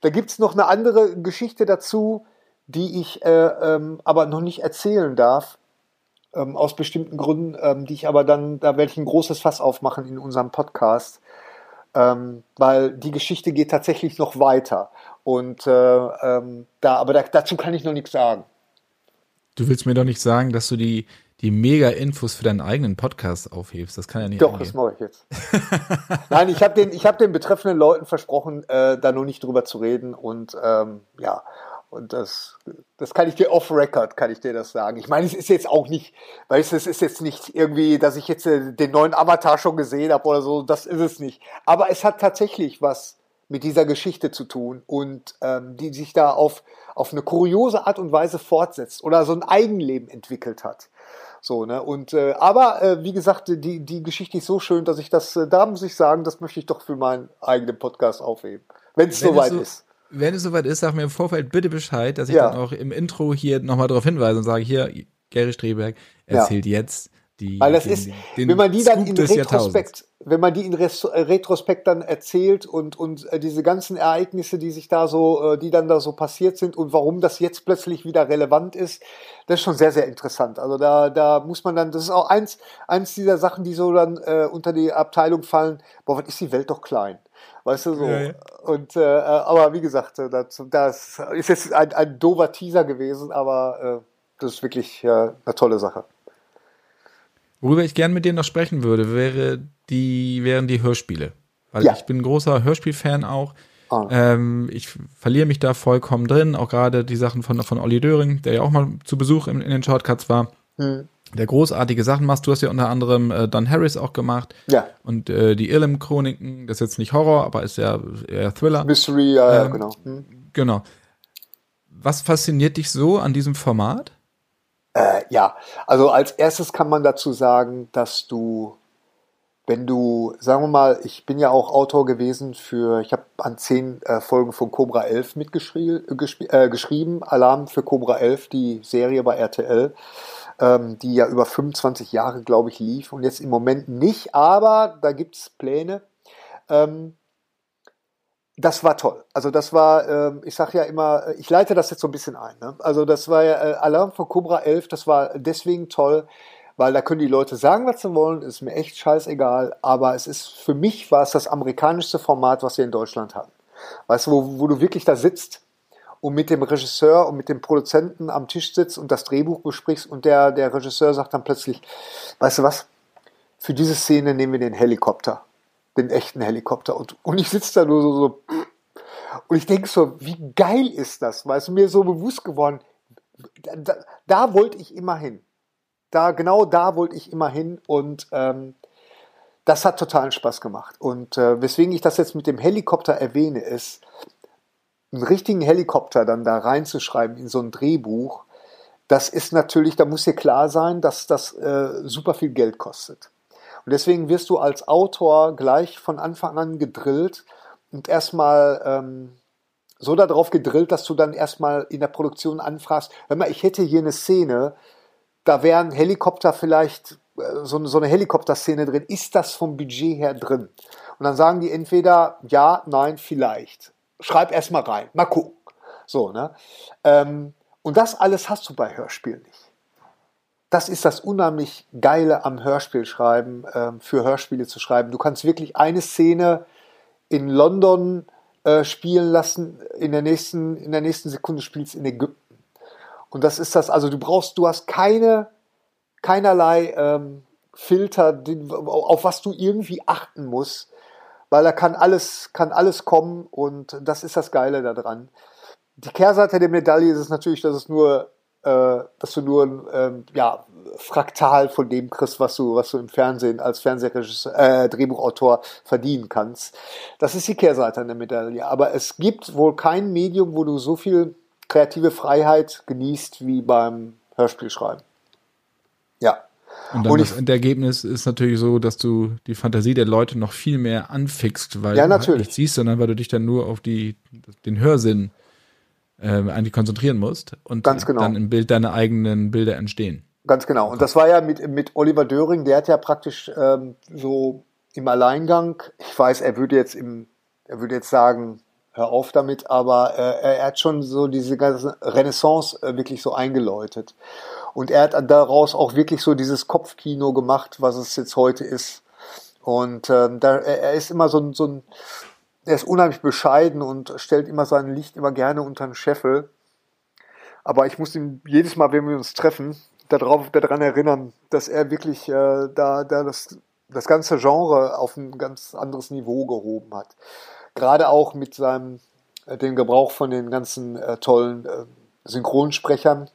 B: da gibt's noch eine andere Geschichte dazu, die ich äh, ähm, aber noch nicht erzählen darf, ähm, aus bestimmten Gründen, ähm, die ich aber dann, da werde ich ein großes Fass aufmachen in unserem Podcast, ähm, weil die Geschichte geht tatsächlich noch weiter. Und äh, ähm, da, aber da, dazu kann ich noch nichts sagen.
A: Du willst mir doch nicht sagen, dass du die, die Mega-Infos für deinen eigenen Podcast aufhebst. Das kann ja nicht
B: Doch, angehen. das mache ich jetzt. Nein, ich habe den, hab den betreffenden Leuten versprochen, äh, da noch nicht drüber zu reden. Und ähm, ja, und das, das kann ich dir off record, kann ich dir das sagen. Ich meine, es ist jetzt auch nicht, weißt du, es ist jetzt nicht irgendwie, dass ich jetzt äh, den neuen Avatar schon gesehen habe oder so, das ist es nicht. Aber es hat tatsächlich was mit dieser Geschichte zu tun und ähm, die sich da auf, auf eine kuriose Art und Weise fortsetzt oder so ein Eigenleben entwickelt hat. So, ne? Und äh, aber äh, wie gesagt, die, die Geschichte ist so schön, dass ich das, äh, da muss ich sagen, das möchte ich doch für meinen eigenen Podcast aufheben. Wenn es soweit so, ist
A: wenn es soweit ist, sag mir im Vorfeld bitte Bescheid, dass ich ja. dann auch im Intro hier nochmal darauf hinweise und sage, hier, Gary Streberg erzählt ja. jetzt die,
B: Weil das den, ist, den wenn man die dann in Retrospekt, wenn man die in äh, Retrospekt dann erzählt und, und äh, diese ganzen Ereignisse, die sich da so, äh, die dann da so passiert sind und warum das jetzt plötzlich wieder relevant ist, das ist schon sehr, sehr interessant. Also da, da muss man dann, das ist auch eins, eins dieser Sachen, die so dann äh, unter die Abteilung fallen, boah, was ist die Welt doch klein. Weißt du so. Ja, ja. Und äh, aber wie gesagt, das, das ist jetzt ein, ein doofer Teaser gewesen, aber äh, das ist wirklich äh, eine tolle Sache.
A: Worüber ich gern mit dir noch sprechen würde, wäre die, wären die Hörspiele. Weil ja. ich bin ein großer Hörspielfan auch. Ah. Ähm, ich verliere mich da vollkommen drin, auch gerade die Sachen von, von Olli Döring, der ja auch mal zu Besuch in, in den Shortcuts war. Hm. Der großartige Sachen machst. Du hast ja unter anderem äh, Don Harris auch gemacht.
B: Ja.
A: Und äh, die Irlem-Chroniken, das ist jetzt nicht Horror, aber ist ja eher Thriller.
B: Mystery, ja, ähm, genau. Hm.
A: Genau. Was fasziniert dich so an diesem Format?
B: Äh, ja, also als erstes kann man dazu sagen, dass du, wenn du, sagen wir mal, ich bin ja auch Autor gewesen für, ich habe an zehn äh, Folgen von Cobra 11 mitgeschrieben, äh, Alarm für Cobra 11, die Serie bei RTL, ähm, die ja über 25 Jahre, glaube ich, lief und jetzt im Moment nicht, aber da gibt es Pläne. Ähm, das war toll. Also das war, äh, ich sage ja immer, äh, ich leite das jetzt so ein bisschen ein. Ne? Also das war ja äh, Alarm von Cobra 11, das war deswegen toll, weil da können die Leute sagen, was sie wollen, ist mir echt scheißegal, aber es ist, für mich war es das amerikanischste Format, was wir in Deutschland hatten. Weißt du, wo, wo du wirklich da sitzt und mit dem Regisseur und mit dem Produzenten am Tisch sitzt und das Drehbuch besprichst und der, der Regisseur sagt dann plötzlich, weißt du was, für diese Szene nehmen wir den Helikopter den echten Helikopter. Und, und ich sitze da nur so, so und ich denke so, wie geil ist das? Weil es mir so bewusst geworden, da, da wollte ich immer hin. Da, genau da wollte ich immer hin und ähm, das hat totalen Spaß gemacht. Und äh, weswegen ich das jetzt mit dem Helikopter erwähne, ist, einen richtigen Helikopter dann da reinzuschreiben in so ein Drehbuch, das ist natürlich, da muss dir klar sein, dass das äh, super viel Geld kostet. Und deswegen wirst du als Autor gleich von Anfang an gedrillt und erstmal ähm, so darauf gedrillt, dass du dann erstmal in der Produktion anfragst, hör mal, ich hätte hier eine Szene, da wären Helikopter vielleicht äh, so, so eine Helikopterszene drin, ist das vom Budget her drin? Und dann sagen die entweder ja, nein, vielleicht. Schreib erst mal rein, mal gucken. So, ne? Ähm, und das alles hast du bei Hörspielen nicht. Das ist das unheimlich Geile am Hörspielschreiben, ähm, für Hörspiele zu schreiben. Du kannst wirklich eine Szene in London äh, spielen lassen, in der nächsten, in der nächsten Sekunde spielst in Ägypten. Und das ist das, also du brauchst, du hast keine, keinerlei ähm, Filter, auf was du irgendwie achten musst, weil da kann alles, kann alles kommen und das ist das Geile daran. Die Kehrseite der Medaille ist es natürlich, dass es nur, äh, dass du nur ein ähm, ja, Fraktal von dem kriegst, was du, was du im Fernsehen als Fernsehregisseur, äh, Drehbuchautor verdienen kannst. Das ist die Kehrseite der Medaille. Aber es gibt wohl kein Medium, wo du so viel kreative Freiheit genießt wie beim Hörspielschreiben. Ja.
A: Und dann und das Endergebnis ist natürlich so, dass du die Fantasie der Leute noch viel mehr anfixt, weil
B: ja,
A: du halt nicht siehst, sondern weil du dich dann nur auf die, den Hörsinn äh, eigentlich konzentrieren musst und
B: Ganz genau.
A: dann im Bild deine eigenen Bilder entstehen.
B: Ganz genau. Und das war ja mit, mit Oliver Döring, der hat ja praktisch ähm, so im Alleingang, ich weiß, er würde jetzt im, er würde jetzt sagen, hör auf damit, aber äh, er hat schon so diese ganze Renaissance äh, wirklich so eingeläutet. Und er hat daraus auch wirklich so dieses Kopfkino gemacht, was es jetzt heute ist. Und ähm, da, er ist immer so so ein, er ist unheimlich bescheiden und stellt immer sein Licht immer gerne unter den Scheffel. Aber ich muss ihm jedes Mal, wenn wir uns treffen, darauf, daran erinnern, dass er wirklich äh, da, da das, das ganze Genre auf ein ganz anderes Niveau gehoben hat. Gerade auch mit seinem, äh, dem Gebrauch von den ganzen äh, tollen äh, Synchronsprechern.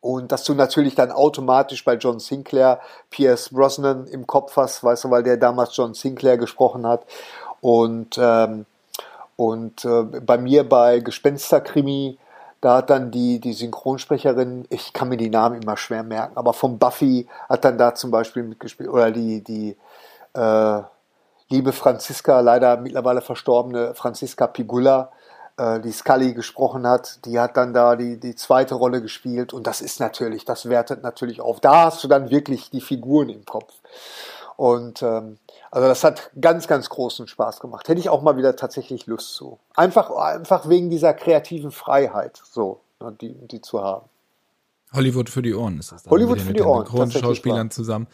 B: Und dass du natürlich dann automatisch bei John Sinclair Pierce Brosnan im Kopf hast, weißt du, weil der damals John Sinclair gesprochen hat. Und, ähm, und äh, bei mir bei Gespensterkrimi da hat dann die, die Synchronsprecherin, ich kann mir die Namen immer schwer merken, aber von Buffy hat dann da zum Beispiel mitgespielt, oder die, die äh, liebe Franziska, leider mittlerweile verstorbene Franziska Pigula, äh, die Scully gesprochen hat, die hat dann da die, die zweite Rolle gespielt und das ist natürlich, das wertet natürlich auf. Da hast du dann wirklich die Figuren im Kopf. Und ähm, also das hat ganz, ganz großen Spaß gemacht. Hätte ich auch mal wieder tatsächlich Lust zu. Einfach, einfach wegen dieser kreativen Freiheit, so, ne, die, die zu haben.
A: Hollywood für die Ohren ist das
B: dann. Hollywood für die Ohren.
A: Grundschauspielern zusammen.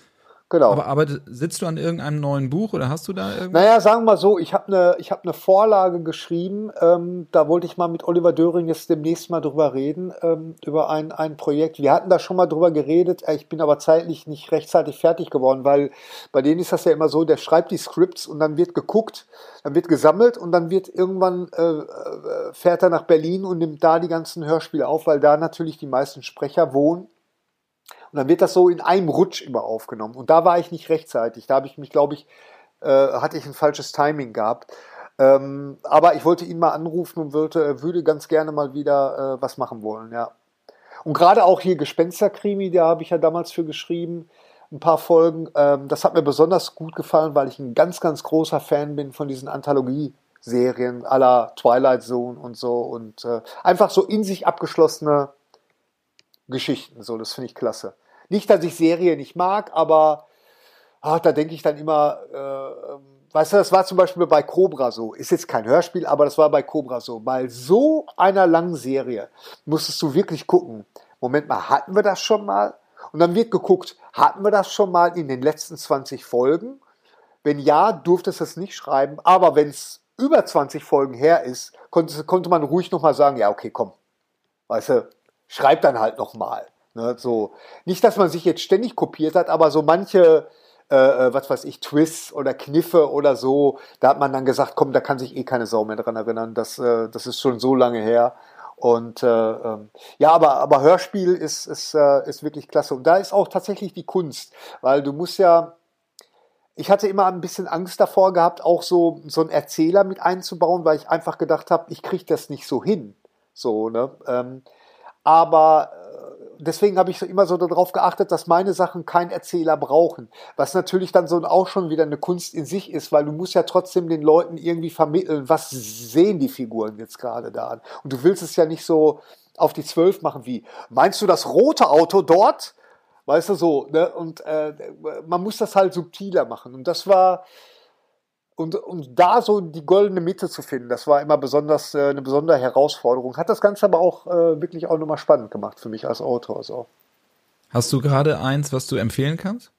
B: Genau.
A: Aber, aber sitzt du an irgendeinem neuen Buch oder hast du da irgendwas?
B: Naja, sagen wir mal so, ich habe eine hab ne Vorlage geschrieben. Ähm, da wollte ich mal mit Oliver Döring jetzt demnächst mal drüber reden, ähm, über ein, ein Projekt. Wir hatten da schon mal drüber geredet. Äh, ich bin aber zeitlich nicht rechtzeitig fertig geworden, weil bei denen ist das ja immer so, der schreibt die Scripts und dann wird geguckt, dann wird gesammelt und dann wird irgendwann äh, äh fährt er nach Berlin und nimmt da die ganzen Hörspiele auf, weil da natürlich die meisten Sprecher wohnen und dann wird das so in einem Rutsch immer aufgenommen. Und da war ich nicht rechtzeitig. Da habe ich mich, glaube ich, äh, hatte ich ein falsches Timing gehabt. Ähm, aber ich wollte ihn mal anrufen und wollte, würde ganz gerne mal wieder äh, was machen wollen, ja. Und gerade auch hier Gespensterkrimi, da habe ich ja damals für geschrieben, ein paar Folgen. Ähm, das hat mir besonders gut gefallen, weil ich ein ganz, ganz großer Fan bin von diesen Anthologie-Serien aller Twilight Zone und so und äh, einfach so in sich abgeschlossene Geschichten. So, das finde ich klasse. Nicht, dass ich Serie nicht mag, aber ach, da denke ich dann immer, äh, weißt du, das war zum Beispiel bei Cobra so. Ist jetzt kein Hörspiel, aber das war bei Cobra so. Bei so einer langen Serie musstest du wirklich gucken. Moment mal, hatten wir das schon mal? Und dann wird geguckt, hatten wir das schon mal in den letzten 20 Folgen? Wenn ja, durftest du es nicht schreiben. Aber wenn es über 20 Folgen her ist, konnte, konnte man ruhig nochmal sagen, ja, okay, komm. Weißt du, schreib dann halt nochmal. Ne, so. Nicht, dass man sich jetzt ständig kopiert hat, aber so manche, äh, äh, was weiß ich, Twists oder Kniffe oder so, da hat man dann gesagt, komm, da kann sich eh keine Sau mehr dran erinnern. Das, äh, das ist schon so lange her. Und äh, ähm, ja, aber, aber Hörspiel ist, ist, äh, ist wirklich klasse. Und da ist auch tatsächlich die Kunst, weil du musst ja, ich hatte immer ein bisschen Angst davor gehabt, auch so, so einen Erzähler mit einzubauen, weil ich einfach gedacht habe, ich kriege das nicht so hin. So, ne? Ähm, aber deswegen habe ich immer so darauf geachtet, dass meine Sachen keinen Erzähler brauchen. Was natürlich dann so auch schon wieder eine Kunst in sich ist, weil du musst ja trotzdem den Leuten irgendwie vermitteln, was sehen die Figuren jetzt gerade da an. Und du willst es ja nicht so auf die Zwölf machen wie, meinst du das rote Auto dort? Weißt du so, ne? Und äh, man muss das halt subtiler machen. Und das war, und, und da so die goldene Mitte zu finden, das war immer besonders äh, eine besondere Herausforderung. Hat das Ganze aber auch äh, wirklich auch nochmal spannend gemacht für mich als Autor. So.
A: Hast du gerade eins, was du empfehlen kannst?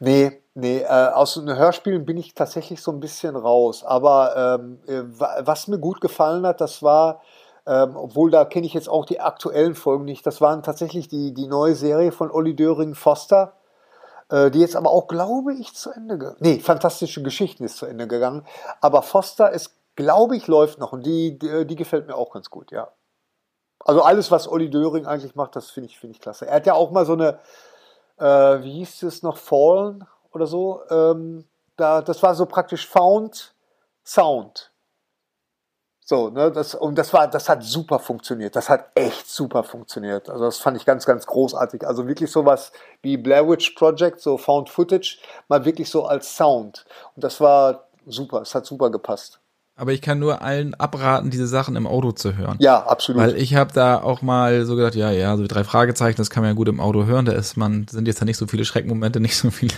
B: Nee, nee, äh, aus den Hörspielen bin ich tatsächlich so ein bisschen raus. Aber ähm, äh, was mir gut gefallen hat, das war, ähm, obwohl da kenne ich jetzt auch die aktuellen Folgen nicht, das waren tatsächlich die, die neue Serie von Olli Döring Foster, die jetzt aber auch, glaube ich, zu Ende gegangen. Nee, Fantastische Geschichten ist zu Ende gegangen. Aber Foster ist, glaube ich, läuft noch und die, die, die gefällt mir auch ganz gut, ja. Also alles, was Olli Döring eigentlich macht, das finde ich, finde ich klasse. Er hat ja auch mal so eine, äh, wie hieß es noch, Fallen oder so. Ähm, da, das war so praktisch Found Sound. So, ne, das, und das war, das hat super funktioniert. Das hat echt super funktioniert. Also das fand ich ganz, ganz großartig. Also wirklich sowas wie Blair Witch Project, so Found Footage, mal wirklich so als Sound. Und das war super. Es hat super gepasst.
A: Aber ich kann nur allen abraten, diese Sachen im Auto zu hören.
B: Ja, absolut.
A: Weil ich habe da auch mal so gedacht, ja, ja, so drei Fragezeichen, das kann man ja gut im Auto hören. Da ist man, sind jetzt da nicht so viele Schreckmomente, nicht so viele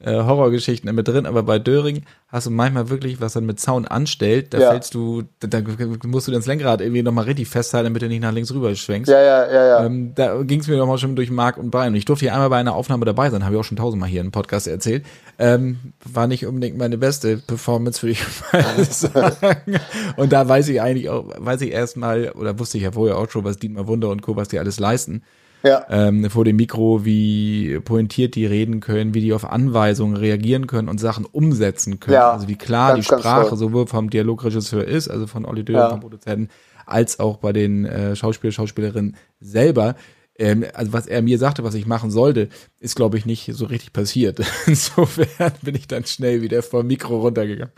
A: äh, Horrorgeschichten mit drin, aber bei Döring hast du manchmal wirklich, was dann mit Sound anstellt, da ja. fällst du, da, da, musst du das Lenkrad irgendwie nochmal richtig festhalten, damit du nicht nach links rüber schwenkst.
B: Ja, ja, ja, ja.
A: Ähm, da ging es mir nochmal schon durch Mark und Bein. Und ich durfte hier einmal bei einer Aufnahme dabei sein, habe ich auch schon tausendmal hier im Podcast erzählt. Ähm, war nicht unbedingt meine beste Performance, würde ich mal sagen. und da weiß ich eigentlich auch, weiß ich erstmal, oder wusste ich ja vorher auch schon, was Dietmar Wunder und Co., was die alles leisten ja. ähm, vor dem Mikro, wie pointiert die reden können, wie die auf Anweisungen reagieren können und Sachen umsetzen können. Ja, also wie klar die Sprache sowohl vom Dialogregisseur ist, also von Olli Dürr, ja. vom Produzenten, als auch bei den äh, Schauspieler, Schauspielerinnen selber. Ähm, also was er mir sagte, was ich machen sollte, ist, glaube ich, nicht so richtig passiert. Insofern bin ich dann schnell wieder vom Mikro runtergegangen.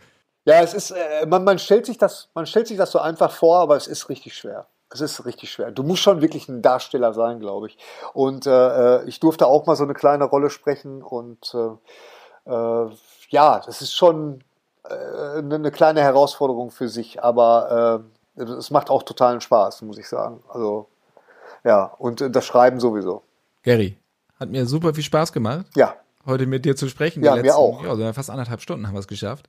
B: Ja, es ist, äh, man, man stellt sich das, man stellt sich das so einfach vor, aber es ist richtig schwer. Es ist richtig schwer. Du musst schon wirklich ein Darsteller sein, glaube ich. Und äh, äh, ich durfte auch mal so eine kleine Rolle sprechen und äh, äh, ja, das ist schon äh, eine kleine Herausforderung für sich, aber äh, es macht auch totalen Spaß, muss ich sagen. Also ja, und das Schreiben sowieso.
A: Gary, hat mir super viel Spaß gemacht.
B: Ja.
A: Heute mit dir zu sprechen.
B: Ja, letzten, mir auch.
A: Ja, also fast anderthalb Stunden haben wir es geschafft.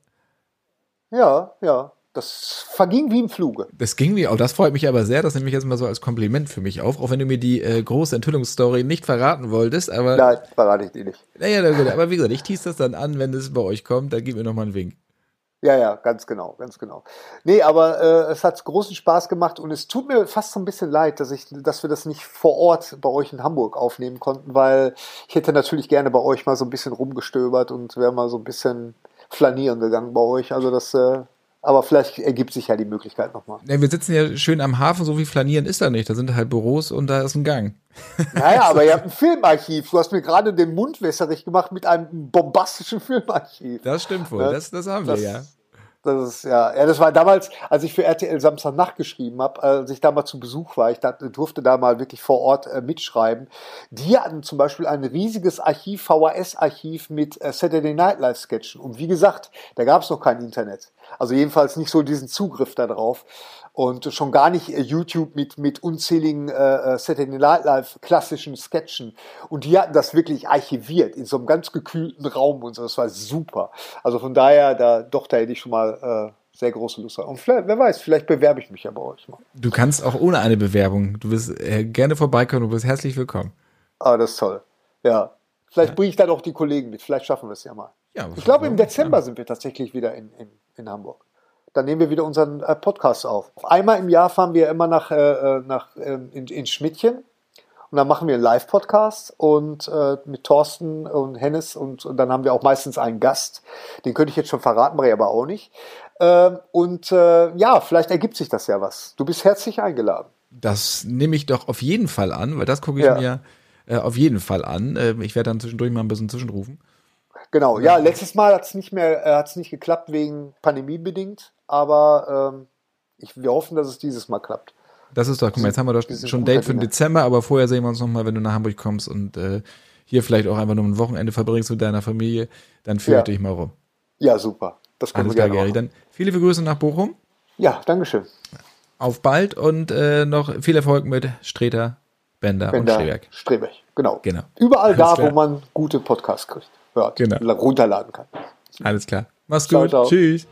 B: Ja, ja. Das verging wie im Fluge.
A: Das ging wie, auch das freut mich aber sehr. Das nehme ich jetzt mal so als Kompliment für mich auf, auch wenn du mir die äh, große Enthüllungsstory nicht verraten wolltest. Aber
B: Nein, verrate ich dir nicht.
A: Naja, aber wie gesagt, ich tease das dann an, wenn es bei euch kommt. Dann gib mir nochmal einen Wink.
B: Ja, ja, ganz genau, ganz genau. Nee, aber äh, es hat großen Spaß gemacht und es tut mir fast so ein bisschen leid, dass ich, dass wir das nicht vor Ort bei euch in Hamburg aufnehmen konnten, weil ich hätte natürlich gerne bei euch mal so ein bisschen rumgestöbert und wäre mal so ein bisschen flanieren gegangen bei euch. Also das äh, aber vielleicht ergibt sich ja die Möglichkeit nochmal.
A: Ja, wir sitzen ja schön am Hafen, so wie flanieren ist da nicht. Da sind halt Büros und da ist ein Gang.
B: Naja, aber ihr habt ein Filmarchiv. Du hast mir gerade den Mund wässerig gemacht mit einem bombastischen Filmarchiv.
A: Das stimmt wohl, das, das haben wir
B: das,
A: ja.
B: Das ist, ja, ja, das war damals, als ich für RTL Samstagnacht geschrieben habe, als ich da mal zu Besuch war, ich da, durfte da mal wirklich vor Ort äh, mitschreiben. Die hatten zum Beispiel ein riesiges Archiv, VHS-Archiv mit äh, Saturday Night Live Sketchen. Und wie gesagt, da gab es noch kein Internet. Also jedenfalls nicht so diesen Zugriff darauf und schon gar nicht äh, YouTube mit, mit unzähligen äh, äh, Saturday Night Live klassischen Sketchen. Und die hatten das wirklich archiviert in so einem ganz gekühlten Raum und so. Das war super. Also von daher, da doch, da hätte ich schon mal äh, sehr große Lust. Und vielleicht, wer weiß, vielleicht bewerbe ich mich ja bei euch mal.
A: Du kannst auch ohne eine Bewerbung. Du wirst äh, gerne vorbeikommen, du bist herzlich willkommen.
B: Ah, das ist toll. Ja. Vielleicht ja. bringe ich dann auch die Kollegen mit. Vielleicht schaffen wir es ja mal. Ja, ich glaube, im Dezember sind wir tatsächlich wieder in, in, in Hamburg dann nehmen wir wieder unseren äh, Podcast auf. Einmal im Jahr fahren wir immer nach, äh, äh nach äh, in, in Schmidtchen und dann machen wir einen Live-Podcast und äh, mit Thorsten und Hennes und, und, dann haben wir auch meistens einen Gast. Den könnte ich jetzt schon verraten, ich aber auch nicht. Äh, und äh, ja, vielleicht ergibt sich das ja was. Du bist herzlich eingeladen.
A: Das nehme ich doch auf jeden Fall an, weil das gucke ich ja. mir äh, auf jeden Fall an. Äh, ich werde dann zwischendurch mal ein bisschen zwischenrufen.
B: Genau, ja, letztes Mal hat es nicht mehr, äh, hat's nicht geklappt wegen Pandemie bedingt, aber ähm, ich, wir hoffen, dass es dieses Mal klappt.
A: Das ist doch, guck mal, jetzt haben wir doch schon ein Date für den Dezember, aber vorher sehen wir uns nochmal, wenn du nach Hamburg kommst und äh, hier vielleicht auch einfach nur ein Wochenende verbringst mit deiner Familie, dann führe ja. dich mal rum.
B: Ja, super.
A: Das können Alles wir gerne klar, Gary. Dann viele Grüße nach Bochum.
B: Ja, Dankeschön.
A: Auf bald und äh, noch viel Erfolg mit Streter Bender,
B: Bender
A: und Streberg.
B: Streberg, genau.
A: Genau.
B: Überall
A: Alles
B: da,
A: klar.
B: wo man gute Podcasts kriegt, hört,
A: Genau.
B: runterladen kann.
A: Alles klar. Mach's
B: Ciao,
A: gut.
B: ciao.
A: Tschüss.